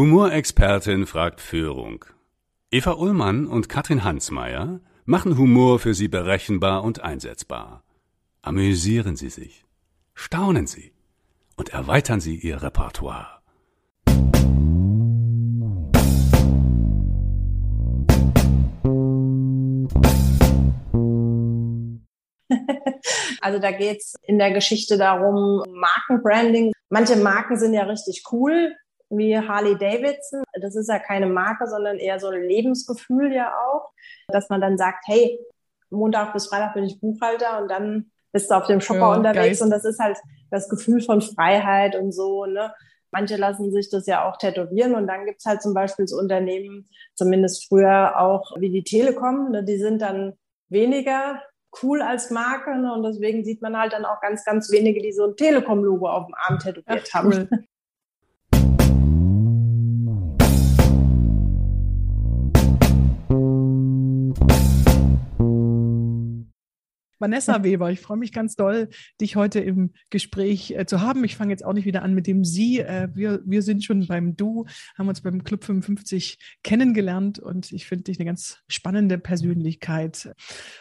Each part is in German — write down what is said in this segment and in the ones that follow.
Humorexpertin fragt Führung. Eva Ullmann und Katrin Hansmeier machen Humor für Sie berechenbar und einsetzbar. Amüsieren Sie sich, staunen Sie und erweitern Sie Ihr Repertoire. Also da geht's in der Geschichte darum, Markenbranding. Manche Marken sind ja richtig cool, wie Harley Davidson. Das ist ja keine Marke, sondern eher so ein Lebensgefühl ja auch, dass man dann sagt, hey, Montag bis Freitag bin ich Buchhalter und dann bist du auf dem Shopper ja, unterwegs Geist. und das ist halt das Gefühl von Freiheit und so, ne? Manche lassen sich das ja auch tätowieren und dann gibt's halt zum Beispiel so Unternehmen, zumindest früher auch wie die Telekom, ne? die sind dann weniger cool als Marke ne? und deswegen sieht man halt dann auch ganz, ganz wenige, die so ein Telekom-Logo auf dem Arm tätowiert Ach, haben. Cool. Vanessa Weber, ich freue mich ganz doll, dich heute im Gespräch äh, zu haben. Ich fange jetzt auch nicht wieder an mit dem Sie. Äh, wir, wir sind schon beim Du, haben uns beim Club 55 kennengelernt und ich finde dich eine ganz spannende Persönlichkeit.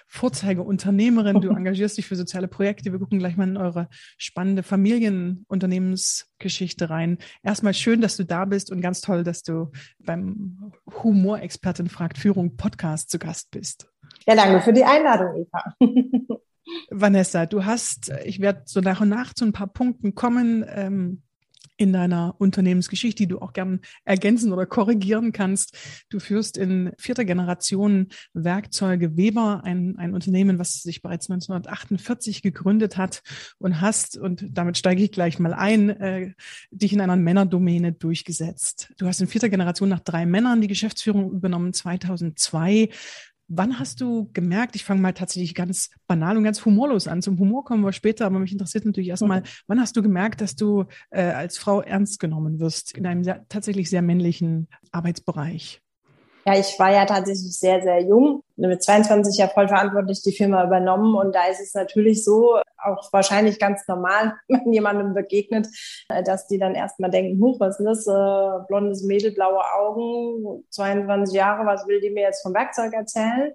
Vorzeigeunternehmerin, du engagierst dich für soziale Projekte. Wir gucken gleich mal in eure spannende Familienunternehmensgeschichte rein. Erstmal schön, dass du da bist und ganz toll, dass du beim Humorexpertin fragt Führung Podcast zu Gast bist. Ja, danke für die Einladung, Eva. Vanessa, du hast, ich werde so nach und nach zu ein paar Punkten kommen ähm, in deiner Unternehmensgeschichte, die du auch gern ergänzen oder korrigieren kannst. Du führst in vierter Generation Werkzeuge Weber, ein, ein Unternehmen, was sich bereits 1948 gegründet hat und hast, und damit steige ich gleich mal ein, äh, dich in einer Männerdomäne durchgesetzt. Du hast in vierter Generation nach drei Männern die Geschäftsführung übernommen, 2002 Wann hast du gemerkt, ich fange mal tatsächlich ganz banal und ganz humorlos an, zum Humor kommen wir später, aber mich interessiert natürlich erstmal, mhm. wann hast du gemerkt, dass du äh, als Frau ernst genommen wirst in einem sehr, tatsächlich sehr männlichen Arbeitsbereich? Ja, ich war ja tatsächlich sehr, sehr jung. Mit 22 ja voll verantwortlich die Firma übernommen. Und da ist es natürlich so, auch wahrscheinlich ganz normal, wenn jemandem begegnet, äh, dass die dann erstmal denken, huch, was ist das? Äh, blondes Mädel, blaue Augen, 22 Jahre, was will die mir jetzt vom Werkzeug erzählen?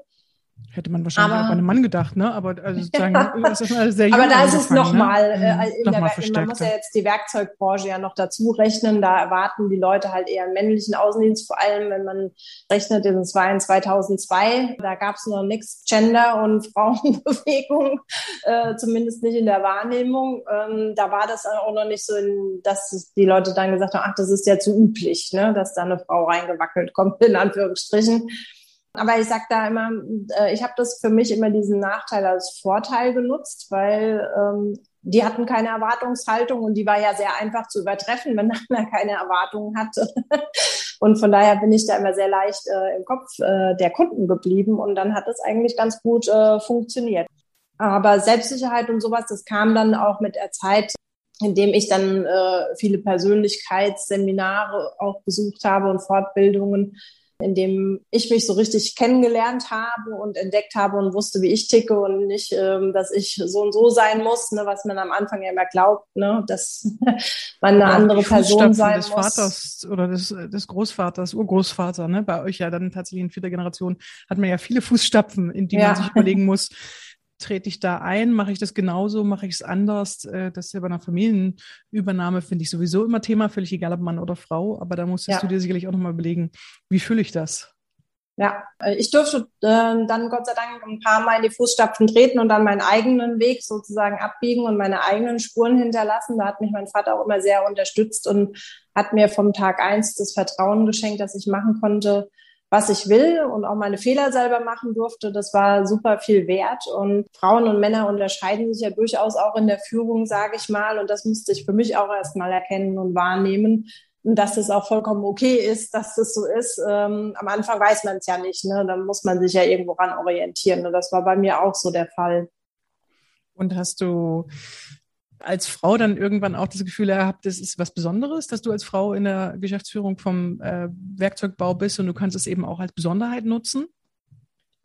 Hätte man wahrscheinlich aber, auch bei einem Mann gedacht, ne? Aber also sozusagen, das ist sehr jung Aber da ist es nochmal, ne? äh, mhm. noch man muss ja jetzt die Werkzeugbranche ja noch dazu rechnen. Da erwarten die Leute halt eher einen männlichen Außendienst, vor allem wenn man rechnet, das war in 2002, da gab es noch nichts Gender und Frauenbewegung, äh, zumindest nicht in der Wahrnehmung. Ähm, da war das auch noch nicht so, in, dass die Leute dann gesagt haben, ach, das ist ja zu üblich, ne? dass da eine Frau reingewackelt kommt, in Anführungsstrichen. Aber ich sage da immer, äh, ich habe das für mich immer diesen Nachteil als Vorteil genutzt, weil ähm, die hatten keine Erwartungshaltung und die war ja sehr einfach zu übertreffen, wenn man keine Erwartungen hatte. Und von daher bin ich da immer sehr leicht äh, im Kopf äh, der Kunden geblieben und dann hat es eigentlich ganz gut äh, funktioniert. Aber Selbstsicherheit und sowas, das kam dann auch mit der Zeit, indem ich dann äh, viele Persönlichkeitsseminare auch besucht habe und Fortbildungen, in dem ich mich so richtig kennengelernt habe und entdeckt habe und wusste, wie ich ticke und nicht, ähm, dass ich so und so sein muss, ne, was man am Anfang ja immer glaubt, ne, dass man eine ja, andere Person sein des muss. Vaters oder des, des Großvaters, Urgroßvater, ne, bei euch ja dann tatsächlich in vierter Generation hat man ja viele Fußstapfen, in die ja. man sich überlegen muss, trete ich da ein? Mache ich das genauso? Mache ich es anders? Äh, das ist ja bei einer Familienübernahme, finde ich sowieso immer Thema, völlig egal ob Mann oder Frau. Aber da musstest ja. du dir sicherlich auch nochmal überlegen, wie fühle ich das? Ja, äh, ich durfte äh, dann Gott sei Dank ein paar Mal in die Fußstapfen treten und dann meinen eigenen Weg sozusagen abbiegen und meine eigenen Spuren hinterlassen. Da hat mich mein Vater auch immer sehr unterstützt und hat mir vom Tag eins das Vertrauen geschenkt, dass ich machen konnte, was ich will und auch meine Fehler selber machen durfte. Das war super viel wert. Und Frauen und Männer unterscheiden sich ja durchaus auch in der Führung, sage ich mal. Und das musste ich für mich auch erstmal erkennen und wahrnehmen. Dass es auch vollkommen okay ist, dass das so ist. Ähm, am Anfang weiß man es ja nicht. Ne? Dann muss man sich ja irgendwo ran orientieren. Und das war bei mir auch so der Fall. Und hast du als Frau dann irgendwann auch das Gefühl gehabt, das ist was Besonderes, dass du als Frau in der Geschäftsführung vom äh, Werkzeugbau bist und du kannst es eben auch als Besonderheit nutzen?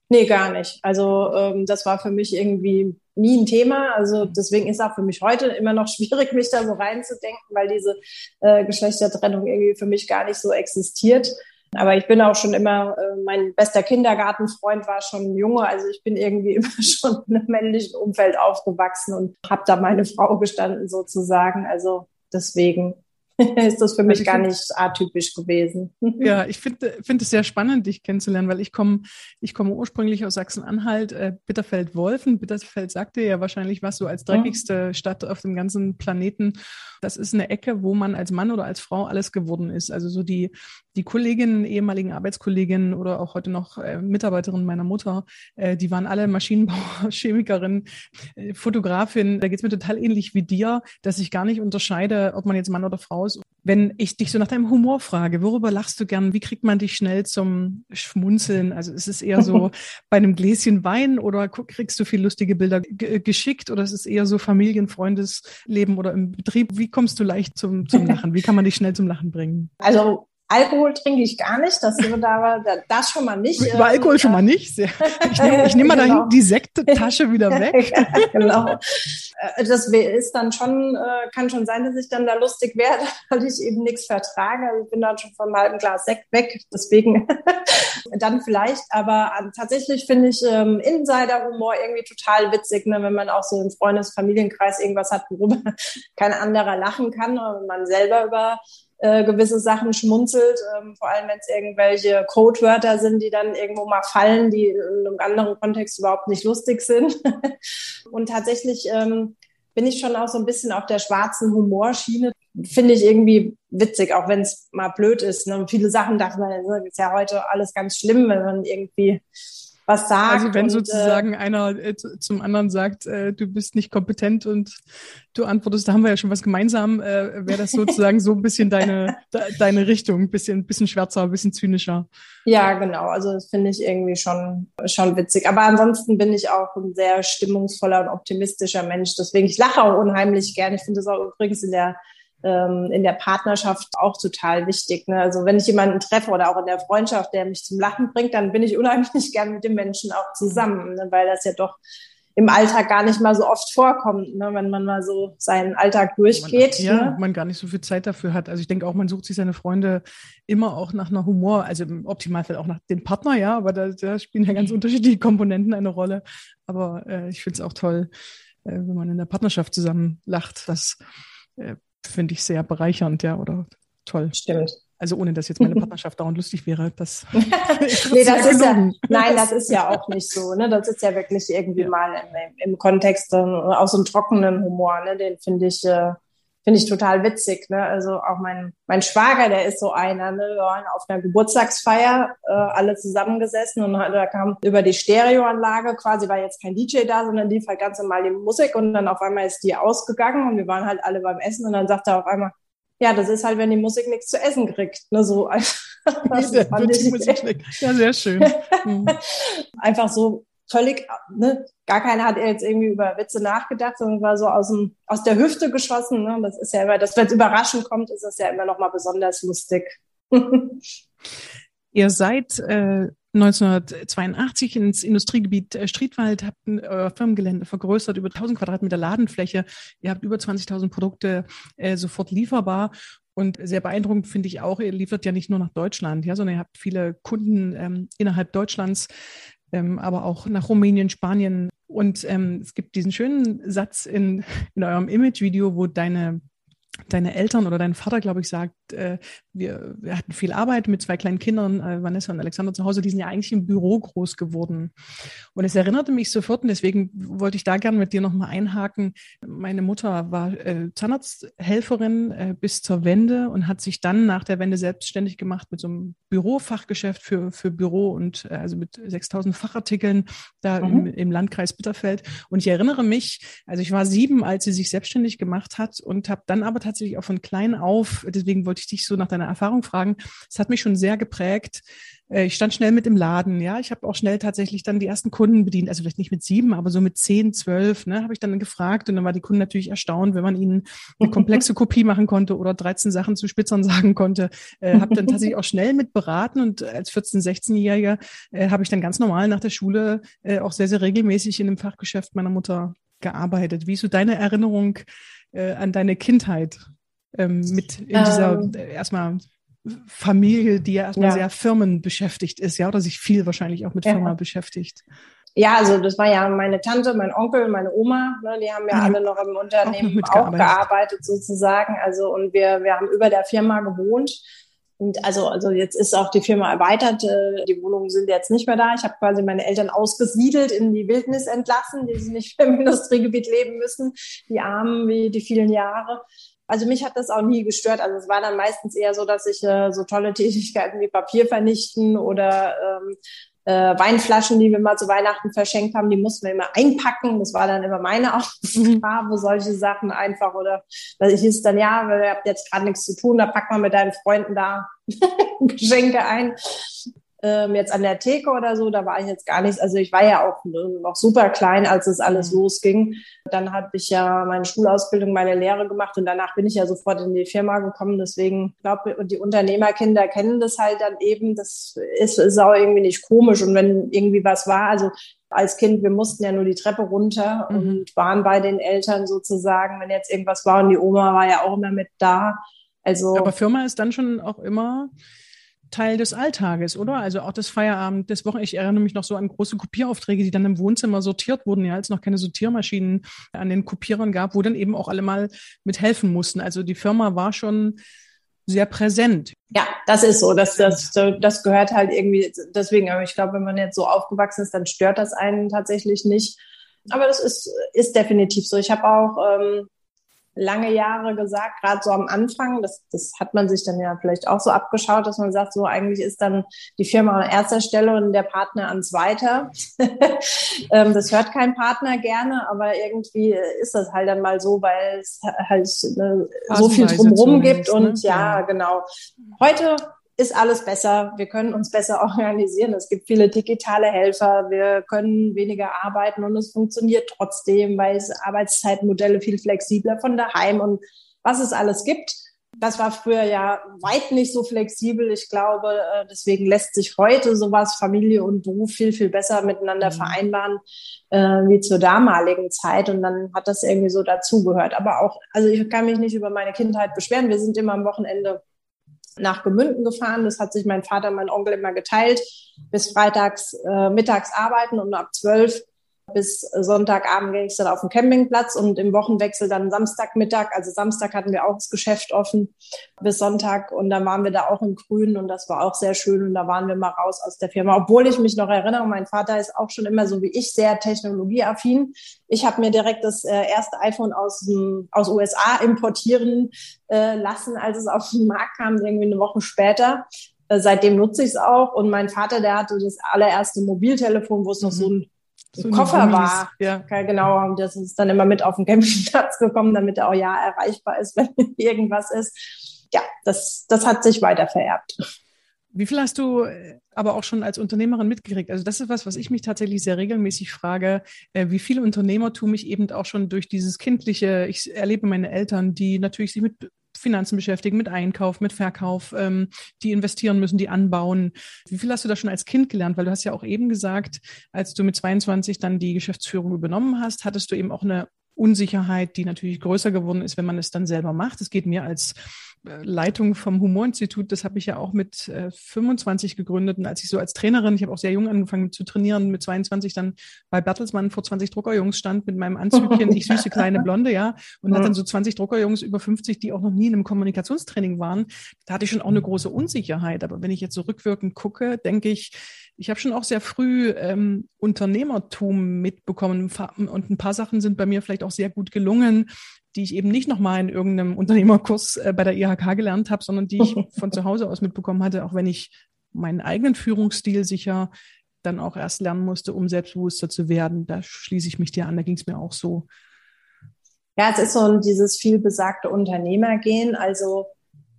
Nee, gar nicht. Also ähm, das war für mich irgendwie nie ein Thema. Also deswegen ist auch für mich heute immer noch schwierig, mich da so reinzudenken, weil diese äh, Geschlechtertrennung irgendwie für mich gar nicht so existiert. Aber ich bin auch schon immer, äh, mein bester Kindergartenfreund war schon ein Junge, also ich bin irgendwie immer schon in einem männlichen Umfeld aufgewachsen und habe da meine Frau gestanden sozusagen. Also deswegen ist das für mich also gar nicht atypisch gewesen. Ja, ich finde finde es sehr spannend, dich kennenzulernen, weil ich komme ich komme ursprünglich aus Sachsen-Anhalt, äh, Bitterfeld-Wolfen. Bitterfeld sagte ja wahrscheinlich was so als dreckigste Stadt auf dem ganzen Planeten. Das ist eine Ecke, wo man als Mann oder als Frau alles geworden ist. Also so die die Kolleginnen, ehemaligen Arbeitskolleginnen oder auch heute noch äh, Mitarbeiterinnen meiner Mutter, äh, die waren alle Maschinenbauer, Chemikerin, äh, Fotografin. Da geht es mir total ähnlich wie dir, dass ich gar nicht unterscheide, ob man jetzt Mann oder Frau ist. Wenn ich dich so nach deinem Humor frage, worüber lachst du gern? Wie kriegt man dich schnell zum Schmunzeln? Also ist es eher so bei einem Gläschen Wein oder kriegst du viel lustige Bilder geschickt oder ist es eher so Familienfreundesleben oder im Betrieb? Wie kommst du leicht zum, zum Lachen? Wie kann man dich schnell zum Lachen bringen? Also Alkohol trinke ich gar nicht, das, da, das schon mal nicht. Über Alkohol schon mal nicht. Sehr. Ich nehme nehm mal genau. da die Sekttasche wieder weg. ja, genau. Äh, das ist dann schon, äh, kann schon sein, dass ich dann da lustig werde, weil ich eben nichts vertrage. Also ich bin dann schon vom halben Glas Sekt weg, deswegen dann vielleicht. Aber ähm, tatsächlich finde ich ähm, Insider-Humor irgendwie total witzig, ne? wenn man auch so im Freundes-, Familienkreis irgendwas hat, worüber kein anderer lachen kann, oder wenn man selber über äh, gewisse Sachen schmunzelt, ähm, vor allem wenn es irgendwelche Codewörter sind, die dann irgendwo mal fallen, die in einem anderen Kontext überhaupt nicht lustig sind. und tatsächlich ähm, bin ich schon auch so ein bisschen auf der schwarzen Humorschiene. Finde ich irgendwie witzig, auch wenn es mal blöd ist. Ne? Viele Sachen dachte man, ist ja heute alles ganz schlimm, wenn man irgendwie was sagt. Also wenn und, sozusagen äh, einer äh, zum anderen sagt, äh, du bist nicht kompetent und du antwortest, da haben wir ja schon was gemeinsam, äh, wäre das sozusagen so ein bisschen deine, de, deine Richtung, ein bisschen, bisschen schwärzer, ein bisschen zynischer. Ja, genau. Also das finde ich irgendwie schon, schon witzig. Aber ansonsten bin ich auch ein sehr stimmungsvoller und optimistischer Mensch. Deswegen, ich lache auch unheimlich gerne. Ich finde das auch übrigens in der ähm, in der Partnerschaft auch total wichtig. Ne? Also wenn ich jemanden treffe oder auch in der Freundschaft, der mich zum Lachen bringt, dann bin ich unheimlich gern mit dem Menschen auch zusammen, ne? weil das ja doch im Alltag gar nicht mal so oft vorkommt, ne? wenn man mal so seinen Alltag durchgeht. Man, ja, ne? man gar nicht so viel Zeit dafür hat. Also ich denke auch, man sucht sich seine Freunde immer auch nach einer Humor, also im Optimalfall auch nach dem Partner, ja, aber da, da spielen ja ganz unterschiedliche Komponenten eine Rolle. Aber äh, ich finde es auch toll, äh, wenn man in der Partnerschaft zusammen lacht. Das äh, finde ich sehr bereichernd, ja, oder toll. Stimmt. Also ohne dass jetzt meine Partnerschaft dauernd lustig wäre, das. nee, das ist ja, nein, das ist ja auch nicht so. Ne? Das ist ja wirklich irgendwie ja. mal im, im Kontext äh, auch so einen trockenen Humor. Ne? Den finde ich, äh, finde ich total witzig. Ne? Also auch mein, mein Schwager, der ist so einer. Ne? Wir waren auf einer Geburtstagsfeier äh, alle zusammengesessen und da kam über die Stereoanlage quasi war jetzt kein DJ da, sondern lief halt ganz normal die Musik und dann auf einmal ist die ausgegangen und wir waren halt alle beim Essen und dann sagt er auf einmal, ja, das ist halt, wenn die Musik nichts zu essen kriegt. Ne, so das fand ich, ja, sehr schön. Mhm. Einfach so völlig, ne, gar keiner hat jetzt irgendwie über Witze nachgedacht, sondern war so aus, dem, aus der Hüfte geschossen. Ne? Das ist ja immer, das, wenn es überraschend kommt, ist das ja immer noch mal besonders lustig. Ihr seid äh, 1982 ins Industriegebiet äh, Striedwald, habt ein äh, Firmengelände vergrößert, über 1000 Quadratmeter Ladenfläche. Ihr habt über 20.000 Produkte äh, sofort lieferbar. Und sehr beeindruckend finde ich auch, ihr liefert ja nicht nur nach Deutschland, ja, sondern ihr habt viele Kunden ähm, innerhalb Deutschlands, ähm, aber auch nach Rumänien, Spanien. Und ähm, es gibt diesen schönen Satz in, in eurem Image-Video, wo deine deine Eltern oder dein Vater, glaube ich, sagt, äh, wir, wir hatten viel Arbeit mit zwei kleinen Kindern, äh, Vanessa und Alexander zu Hause, die sind ja eigentlich im Büro groß geworden. Und es erinnerte mich sofort, und deswegen wollte ich da gerne mit dir nochmal einhaken. Meine Mutter war äh, Zahnarzthelferin äh, bis zur Wende und hat sich dann nach der Wende selbstständig gemacht mit so einem Bürofachgeschäft für, für Büro und äh, also mit 6000 Fachartikeln da mhm. im, im Landkreis Bitterfeld. Und ich erinnere mich, also ich war sieben, als sie sich selbstständig gemacht hat und habe dann aber tatsächlich auch von klein auf, deswegen wollte ich dich so nach deiner Erfahrung fragen, es hat mich schon sehr geprägt. Äh, ich stand schnell mit im Laden, ja. Ich habe auch schnell tatsächlich dann die ersten Kunden bedient, also vielleicht nicht mit sieben, aber so mit zehn, zwölf, ne, habe ich dann gefragt und dann war die Kunden natürlich erstaunt, wenn man ihnen eine komplexe Kopie machen konnte oder 13 Sachen zu Spitzern sagen konnte. Äh, habe dann tatsächlich auch schnell mit beraten und als 14-, 16-Jähriger äh, habe ich dann ganz normal nach der Schule äh, auch sehr, sehr regelmäßig in dem Fachgeschäft meiner Mutter gearbeitet? Wie ist so deine Erinnerung äh, an deine Kindheit ähm, mit in dieser ähm, äh, erstmal Familie, die ja erstmal ja. sehr firmenbeschäftigt ist, ja, oder sich viel wahrscheinlich auch mit ja. Firma beschäftigt? Ja, also das war ja meine Tante, mein Onkel, meine Oma, ne, die haben ja mhm. alle noch im Unternehmen auch, auch gearbeitet sozusagen. Also und wir, wir haben über der Firma gewohnt. Und also, also jetzt ist auch die Firma erweitert. Äh, die Wohnungen sind jetzt nicht mehr da. Ich habe quasi meine Eltern ausgesiedelt, in die Wildnis entlassen, die sie nicht im Industriegebiet leben müssen, die Armen wie die vielen Jahre. Also mich hat das auch nie gestört. Also es war dann meistens eher so, dass ich äh, so tolle Tätigkeiten wie Papier vernichten oder ähm, äh, Weinflaschen, die wir mal zu Weihnachten verschenkt haben, die mussten wir immer einpacken. Das war dann immer meine Aufgabe, solche Sachen einfach. Oder weil ich hieß dann, ja, ihr habt jetzt gerade nichts zu tun, da pack mal mit deinen Freunden da Geschenke ein ähm, jetzt an der Theke oder so, da war ich jetzt gar nichts. Also ich war ja auch ne, noch super klein, als es alles mhm. losging. Dann habe ich ja meine Schulausbildung, meine Lehre gemacht und danach bin ich ja sofort in die Firma gekommen. Deswegen glaube ich, die Unternehmerkinder kennen das halt dann eben. Das ist, ist auch irgendwie nicht komisch. Und wenn irgendwie was war, also als Kind, wir mussten ja nur die Treppe runter mhm. und waren bei den Eltern sozusagen, wenn jetzt irgendwas war und die Oma war ja auch immer mit da. Also, Aber Firma ist dann schon auch immer Teil des Alltages, oder? Also auch das Feierabend, das Wochen. Ich erinnere mich noch so an große Kopieraufträge, die dann im Wohnzimmer sortiert wurden, ja, als noch keine Sortiermaschinen an den Kopierern gab, wo dann eben auch alle mal mit helfen mussten. Also die Firma war schon sehr präsent. Ja, das ist so. Das, das, das gehört halt irgendwie, deswegen, aber ich glaube, wenn man jetzt so aufgewachsen ist, dann stört das einen tatsächlich nicht. Aber das ist, ist definitiv so. Ich habe auch ähm, lange Jahre gesagt, gerade so am Anfang, das, das hat man sich dann ja vielleicht auch so abgeschaut, dass man sagt, so eigentlich ist dann die Firma an erster Stelle und der Partner an zweiter. Ähm, das hört kein Partner gerne, aber irgendwie ist das halt dann mal so, weil es halt ne, so viel drumherum gibt und ne? ja, genau. Heute ist alles besser. Wir können uns besser organisieren. Es gibt viele digitale Helfer. Wir können weniger arbeiten und es funktioniert trotzdem, weil es Arbeitszeitmodelle viel flexibler von daheim und was es alles gibt. Das war früher ja weit nicht so flexibel. Ich glaube, äh, deswegen lässt sich heute sowas Familie und Beruf viel, viel besser miteinander mhm. vereinbaren äh, wie zur damaligen Zeit. Und dann hat das irgendwie so dazugehört. Aber auch, also ich kann mich nicht über meine Kindheit beschweren. Wir sind immer am Wochenende nach Gemünden gefahren. Das hat sich mein Vater und mein Onkel immer geteilt. Bis freitags äh, mittags arbeiten und ab zwölf bis Sonntagabend ging es dann auf den Campingplatz und im Wochenwechsel dann Samstagmittag. Also Samstag hatten wir auch das Geschäft offen bis Sonntag und dann waren wir da auch im Grünen und das war auch sehr schön und da waren wir mal raus aus der Firma. Obwohl ich mich noch erinnere, mein Vater ist auch schon immer so wie ich sehr technologieaffin. Ich habe mir direkt das äh, erste iPhone aus, aus USA importieren äh, lassen, als es auf den Markt kam, irgendwie eine Woche später äh, seitdem nutze ich es auch. Und mein Vater, der hatte das allererste Mobiltelefon, wo es noch so ein so Koffer war. Ja. Genau, und das ist dann immer mit auf den Campingplatz gekommen, damit er auch ja erreichbar ist, wenn irgendwas ist. Ja, das, das hat sich weiter vererbt. Wie viel hast du äh, aber auch schon als Unternehmerin mitgekriegt? Also das ist was, was ich mich tatsächlich sehr regelmäßig frage, äh, wie viel Unternehmertum ich eben auch schon durch dieses kindliche, ich erlebe meine Eltern, die natürlich sich mit Finanzen beschäftigen, mit Einkauf, mit Verkauf, ähm, die investieren müssen, die anbauen. Wie viel hast du da schon als Kind gelernt? Weil du hast ja auch eben gesagt, als du mit 22 dann die Geschäftsführung übernommen hast, hattest du eben auch eine Unsicherheit, die natürlich größer geworden ist, wenn man es dann selber macht. Es geht mir als Leitung vom Humorinstitut, das habe ich ja auch mit äh, 25 gegründet. Und als ich so als Trainerin, ich habe auch sehr jung angefangen zu trainieren, mit 22 dann bei Bertelsmann vor 20 Druckerjungs stand mit meinem Anzügchen, ich süße kleine Blonde, ja, und hat dann so 20 Druckerjungs über 50, die auch noch nie in einem Kommunikationstraining waren. Da hatte ich schon auch eine große Unsicherheit. Aber wenn ich jetzt so rückwirkend gucke, denke ich, ich habe schon auch sehr früh ähm, Unternehmertum mitbekommen und ein paar Sachen sind bei mir vielleicht auch sehr gut gelungen die ich eben nicht nochmal in irgendeinem Unternehmerkurs äh, bei der IHK gelernt habe, sondern die ich von zu Hause aus mitbekommen hatte, auch wenn ich meinen eigenen Führungsstil sicher dann auch erst lernen musste, um selbstbewusster zu werden. Da schließe ich mich dir an, da ging es mir auch so. Ja, es ist so dieses vielbesagte Unternehmergehen. Also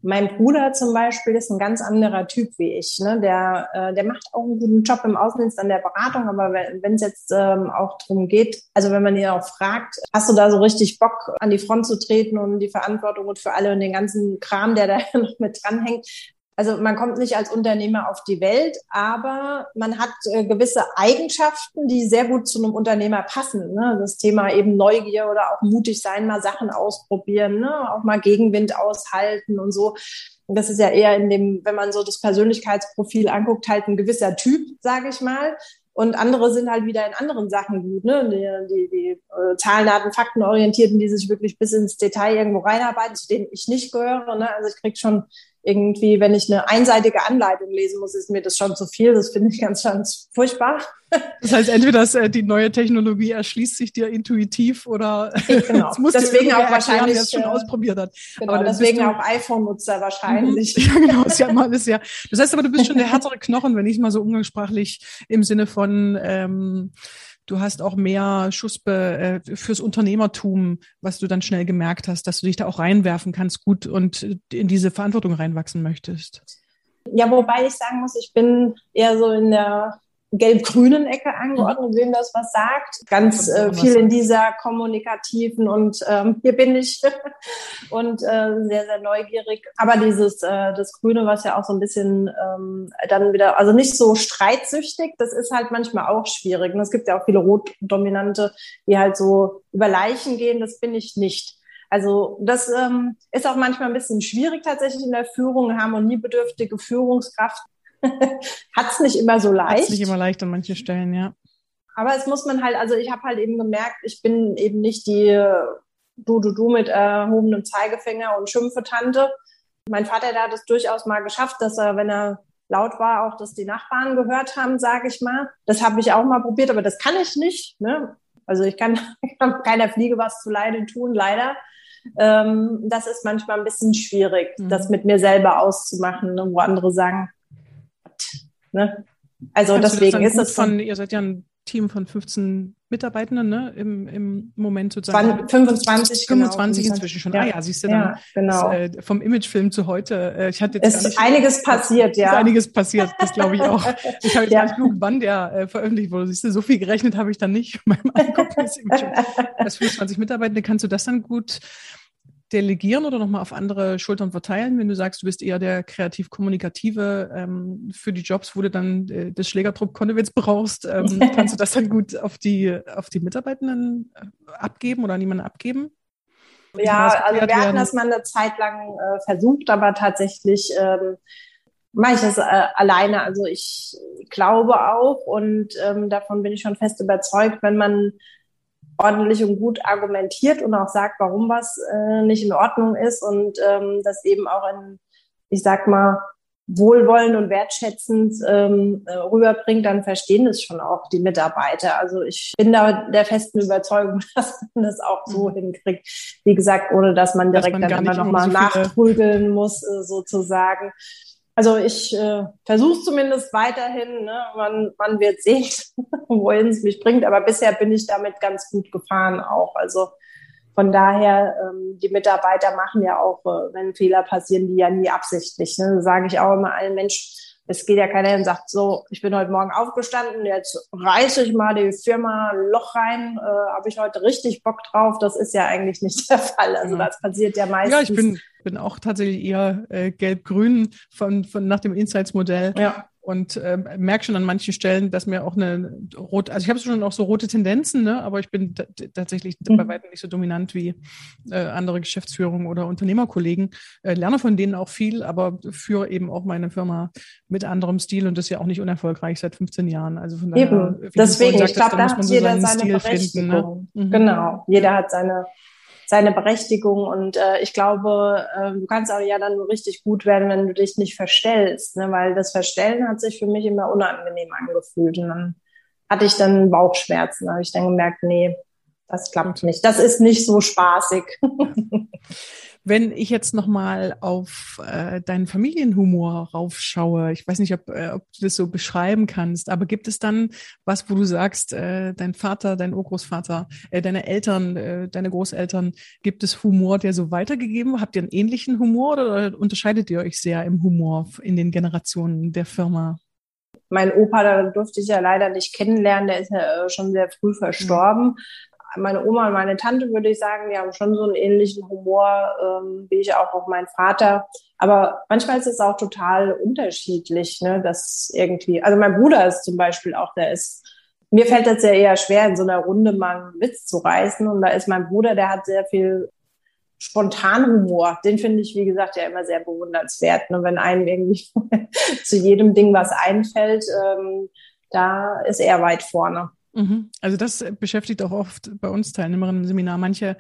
mein Bruder zum Beispiel ist ein ganz anderer Typ wie ich. Ne? Der, äh, der macht auch einen guten Job im Außendienst an der Beratung, aber wenn es jetzt ähm, auch darum geht, also wenn man ihn auch fragt, hast du da so richtig Bock, an die Front zu treten und die Verantwortung und für alle und den ganzen Kram, der da noch mit dranhängt, also man kommt nicht als Unternehmer auf die Welt, aber man hat äh, gewisse Eigenschaften, die sehr gut zu einem Unternehmer passen. Ne? Das Thema eben Neugier oder auch mutig sein, mal Sachen ausprobieren, ne? auch mal Gegenwind aushalten und so. Das ist ja eher in dem, wenn man so das Persönlichkeitsprofil anguckt, halt ein gewisser Typ, sage ich mal. Und andere sind halt wieder in anderen Sachen gut, ne? Die, die, die äh, Zahlen, Daten, Fakten orientierten, die sich wirklich bis ins Detail irgendwo reinarbeiten, zu denen ich nicht gehöre. Ne? Also ich krieg schon irgendwie, wenn ich eine einseitige Anleitung lesen muss, ist mir das schon zu viel. Das finde ich ganz, ganz furchtbar. Das heißt, entweder das, äh, die neue Technologie erschließt sich dir intuitiv oder genau. muss deswegen auch wahrscheinlich das schon äh, ausprobiert hat. Genau, aber deswegen auch iPhone-Nutzer wahrscheinlich. Ja, genau, ist ja immer alles ja. Das heißt aber, du bist schon der härtere Knochen, wenn ich mal so umgangssprachlich im Sinne von ähm, du hast auch mehr Schuss äh, fürs Unternehmertum, was du dann schnell gemerkt hast, dass du dich da auch reinwerfen kannst, gut und in diese Verantwortung reinwachsen möchtest. Ja, wobei ich sagen muss, ich bin eher so in der gelb-grünen Ecke angeordnet, wem das was sagt. Ganz äh, viel in dieser kommunikativen und ähm, hier bin ich und äh, sehr, sehr neugierig. Aber dieses, äh, das Grüne, was ja auch so ein bisschen ähm, dann wieder, also nicht so streitsüchtig, das ist halt manchmal auch schwierig. Und es gibt ja auch viele Rotdominante, die halt so über Leichen gehen, das bin ich nicht. Also das ähm, ist auch manchmal ein bisschen schwierig tatsächlich in der Führung, harmoniebedürftige Führungskraft hat es nicht immer so leicht. Hat's nicht immer leicht an manchen Stellen, ja. Aber es muss man halt, also ich habe halt eben gemerkt, ich bin eben nicht die du, du, du mit erhobenem Zeigefinger und Schimpfe-Tante. Mein Vater, der hat es durchaus mal geschafft, dass er, wenn er laut war, auch dass die Nachbarn gehört haben, sage ich mal. Das habe ich auch mal probiert, aber das kann ich nicht. Ne? Also ich kann, kann keiner Fliege was zu Leide tun, leider. Ähm, das ist manchmal ein bisschen schwierig, mhm. das mit mir selber auszumachen, ne? wo andere sagen, Ne? Also Kannst deswegen ist es von, ihr seid ja ein Team von 15 Mitarbeitenden, ne? Im, im Moment sozusagen. 25, 25 genau, inzwischen schon. Ja. Ah ja, siehst du dann. Ja, genau. Das, äh, vom Imagefilm zu heute. Äh, ich hatte jetzt es ist einiges passiert, ja. Ist einiges passiert, das glaube ich auch. Ich habe jetzt ja. nicht genug, wann der äh, veröffentlicht wurde. Siehst du, so viel gerechnet habe ich dann nicht beim Angucken des Imagefilms. Das 25 Mitarbeitende, kannst du das dann gut delegieren oder nochmal auf andere Schultern verteilen, wenn du sagst, du bist eher der kreativ-kommunikative ähm, für die Jobs, wo du dann äh, das Schlägerdruck-Konnewitz brauchst, ähm, kannst du das dann gut auf die, auf die Mitarbeitenden äh, abgeben oder an jemanden abgeben? Ja, also wir werden? hatten das mal eine Zeit lang äh, versucht, aber tatsächlich ähm, mache ich das äh, alleine. Also ich glaube auch und ähm, davon bin ich schon fest überzeugt, wenn man ordentlich und gut argumentiert und auch sagt, warum was äh, nicht in Ordnung ist und ähm, das eben auch in, ich sag mal, wohlwollend und wertschätzend ähm, äh, rüberbringt, dann verstehen es schon auch die Mitarbeiter. Also ich bin da der festen Überzeugung, dass man das auch so mhm. hinkriegt. Wie gesagt, ohne dass man direkt dass man dann immer nochmal so nachprügeln muss, äh, sozusagen. Also ich äh, versuche zumindest weiterhin. Ne? Man, man wird sehen, wohin es mich bringt. Aber bisher bin ich damit ganz gut gefahren auch. Also von daher, ähm, die Mitarbeiter machen ja auch, äh, wenn Fehler passieren, die ja nie absichtlich. Ne? Sage ich auch immer allen Menschen, es geht ja keiner hin und sagt so, ich bin heute Morgen aufgestanden, jetzt reiße ich mal die Firma Loch rein, äh, habe ich heute richtig Bock drauf. Das ist ja eigentlich nicht der Fall. Also ja. das passiert ja meistens. Ja, ich bin, bin auch tatsächlich eher äh, gelb-grün von, von nach dem Insights-Modell. Ja und äh, merke schon an manchen Stellen, dass mir auch eine rote, also ich habe schon auch so rote Tendenzen, ne, aber ich bin tatsächlich mhm. bei weitem nicht so dominant wie äh, andere Geschäftsführungen oder Unternehmerkollegen. Äh, lerne von denen auch viel, aber führe eben auch meine Firma mit anderem Stil und das ist ja auch nicht unerfolgreich seit 15 Jahren. Also von daher, eben. Deswegen, ich glaube, da hat jeder so seine Stil Berechtigung. Finden, ne? mhm. Genau, jeder hat seine seine Berechtigung. Und äh, ich glaube, äh, du kannst auch ja dann nur richtig gut werden, wenn du dich nicht verstellst, ne? weil das Verstellen hat sich für mich immer unangenehm angefühlt. Und dann hatte ich dann Bauchschmerzen. Da habe ich dann gemerkt, nee, das klappt nicht. Das ist nicht so spaßig. Wenn ich jetzt nochmal auf äh, deinen Familienhumor raufschaue, ich weiß nicht, ob, äh, ob du das so beschreiben kannst, aber gibt es dann was, wo du sagst, äh, dein Vater, dein Urgroßvater, äh, deine Eltern, äh, deine Großeltern, gibt es Humor, der so weitergegeben? Habt ihr einen ähnlichen Humor oder unterscheidet ihr euch sehr im Humor in den Generationen der Firma? Mein Opa, da durfte ich ja leider nicht kennenlernen, der ist ja äh, schon sehr früh verstorben. Meine Oma und meine Tante, würde ich sagen, die haben schon so einen ähnlichen Humor, ähm, wie ich auch, auch mein Vater. Aber manchmal ist es auch total unterschiedlich, ne, dass irgendwie, also mein Bruder ist zum Beispiel auch, der ist, mir fällt das ja eher schwer, in so einer Runde mal einen Witz zu reißen. Und da ist mein Bruder, der hat sehr viel spontanen Humor. Den finde ich, wie gesagt, ja immer sehr bewundernswert. Ne? Wenn einem irgendwie zu jedem Ding was einfällt, ähm, da ist er weit vorne. Mhm. Also das beschäftigt auch oft bei uns Teilnehmerinnen im Seminar. Manche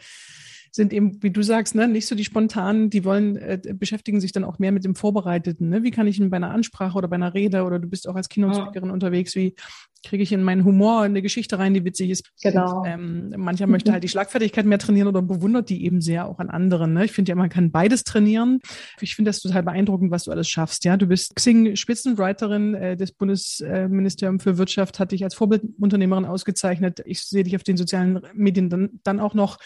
sind eben, wie du sagst, ne, nicht so die spontanen, die wollen, äh, beschäftigen sich dann auch mehr mit dem Vorbereiteten. Ne? Wie kann ich bei einer Ansprache oder bei einer Rede oder du bist auch als Keynote-Speakerin ja. unterwegs, wie kriege ich in meinen Humor in eine Geschichte rein, die witzig ist. Genau. Ähm, mancher möchte halt die Schlagfertigkeit mehr trainieren oder bewundert die eben sehr auch an anderen. Ne? Ich finde ja, man kann beides trainieren. Ich finde das total beeindruckend, was du alles schaffst. Ja, du bist Xing-Spitzenwriterin äh, des Bundesministeriums für Wirtschaft, hat dich als Vorbildunternehmerin ausgezeichnet. Ich sehe dich auf den sozialen Medien dann, dann auch noch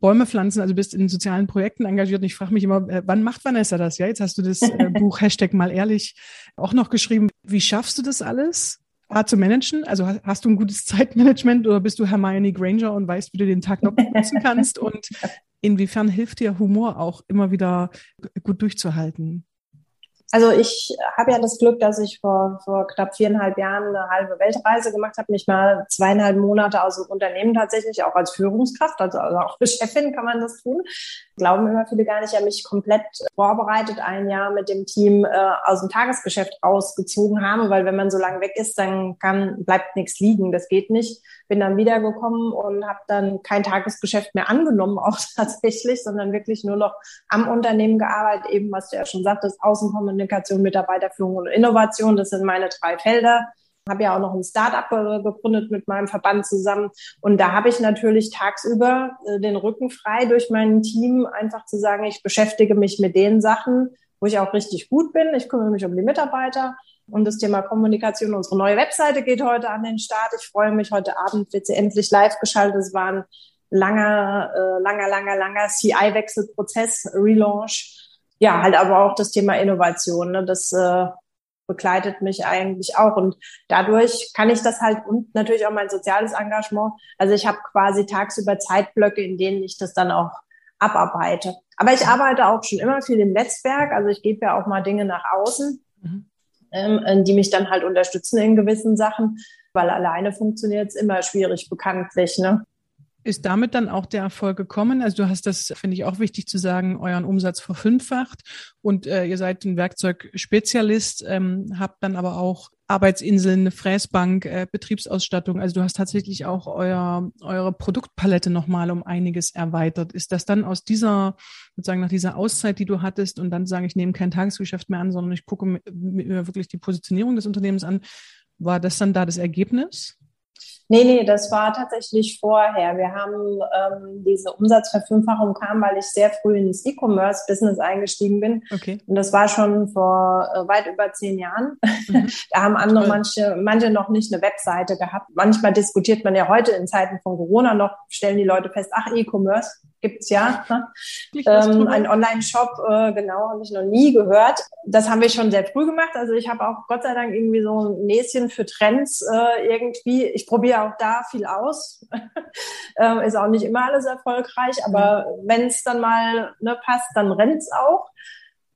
Bäume pflanzen. Also bist in sozialen Projekten engagiert. Und ich frage mich immer, äh, wann macht Vanessa das? Ja, jetzt hast du das äh, Buch Hashtag mal ehrlich auch noch geschrieben. Wie schaffst du das alles? A, zu managen? Also hast du ein gutes Zeitmanagement oder bist du Hermione Granger und weißt, wie du den Tag noch nutzen kannst? Und inwiefern hilft dir Humor auch immer wieder gut durchzuhalten? Also ich habe ja das Glück, dass ich vor, vor knapp viereinhalb Jahren eine halbe Weltreise gemacht habe, mich mal zweieinhalb Monate aus dem Unternehmen tatsächlich auch als Führungskraft, also, also auch als Chefin kann man das tun. Glauben immer viele gar nicht. Ich habe mich komplett vorbereitet, ein Jahr mit dem Team äh, aus dem Tagesgeschäft rausgezogen habe, weil wenn man so lange weg ist, dann kann, bleibt nichts liegen. Das geht nicht. Bin dann wiedergekommen und habe dann kein Tagesgeschäft mehr angenommen, auch tatsächlich, sondern wirklich nur noch am Unternehmen gearbeitet, eben was du ja schon sagtest, Außenkommunikation Kommunikation, Mitarbeiterführung und Innovation. Das sind meine drei Felder. Habe ja auch noch ein Startup gegründet mit meinem Verband zusammen. Und da habe ich natürlich tagsüber äh, den Rücken frei durch mein Team, einfach zu sagen, ich beschäftige mich mit den Sachen, wo ich auch richtig gut bin. Ich kümmere mich um die Mitarbeiter. Und das Thema Kommunikation, unsere neue Webseite geht heute an den Start. Ich freue mich, heute Abend wird sie endlich live geschaltet. Es war ein langer, äh, langer, langer, langer CI-Wechselprozess, Relaunch ja, halt aber auch das Thema Innovation, ne, das äh, begleitet mich eigentlich auch. Und dadurch kann ich das halt und natürlich auch mein soziales Engagement. Also ich habe quasi tagsüber Zeitblöcke, in denen ich das dann auch abarbeite. Aber ich arbeite auch schon immer viel im Netzwerk. Also ich gebe ja auch mal Dinge nach außen, mhm. ähm, die mich dann halt unterstützen in gewissen Sachen, weil alleine funktioniert es immer schwierig, bekanntlich. Ne? Ist damit dann auch der Erfolg gekommen? Also du hast das, finde ich auch wichtig zu sagen, euren Umsatz verfünffacht und äh, ihr seid ein Werkzeugspezialist, ähm, habt dann aber auch Arbeitsinseln, eine Fräsbank, äh, Betriebsausstattung. Also du hast tatsächlich auch euer, eure Produktpalette nochmal um einiges erweitert. Ist das dann aus dieser, sozusagen nach dieser Auszeit, die du hattest und dann sagen, ich nehme kein Tagesgeschäft mehr an, sondern ich gucke mir wirklich die Positionierung des Unternehmens an, war das dann da das Ergebnis? Nee, nee, das war tatsächlich vorher. Wir haben ähm, diese Umsatzverfünffachung kam, weil ich sehr früh ins E-Commerce-Business eingestiegen bin. Okay. Und das war schon vor äh, weit über zehn Jahren. Mhm. da haben andere Toll. manche, manche noch nicht eine Webseite gehabt. Manchmal diskutiert man ja heute in Zeiten von Corona noch, stellen die Leute fest, ach, E-Commerce gibt's ja. Ne? Ähm, ein Online-Shop, äh, genau, habe ich noch nie gehört. Das haben wir schon sehr früh gemacht. Also ich habe auch Gott sei Dank irgendwie so ein Näschen für Trends äh, irgendwie. Ich probiere auch da viel aus. ähm, ist auch nicht immer alles erfolgreich, aber mhm. wenn es dann mal ne, passt, dann rennt's auch.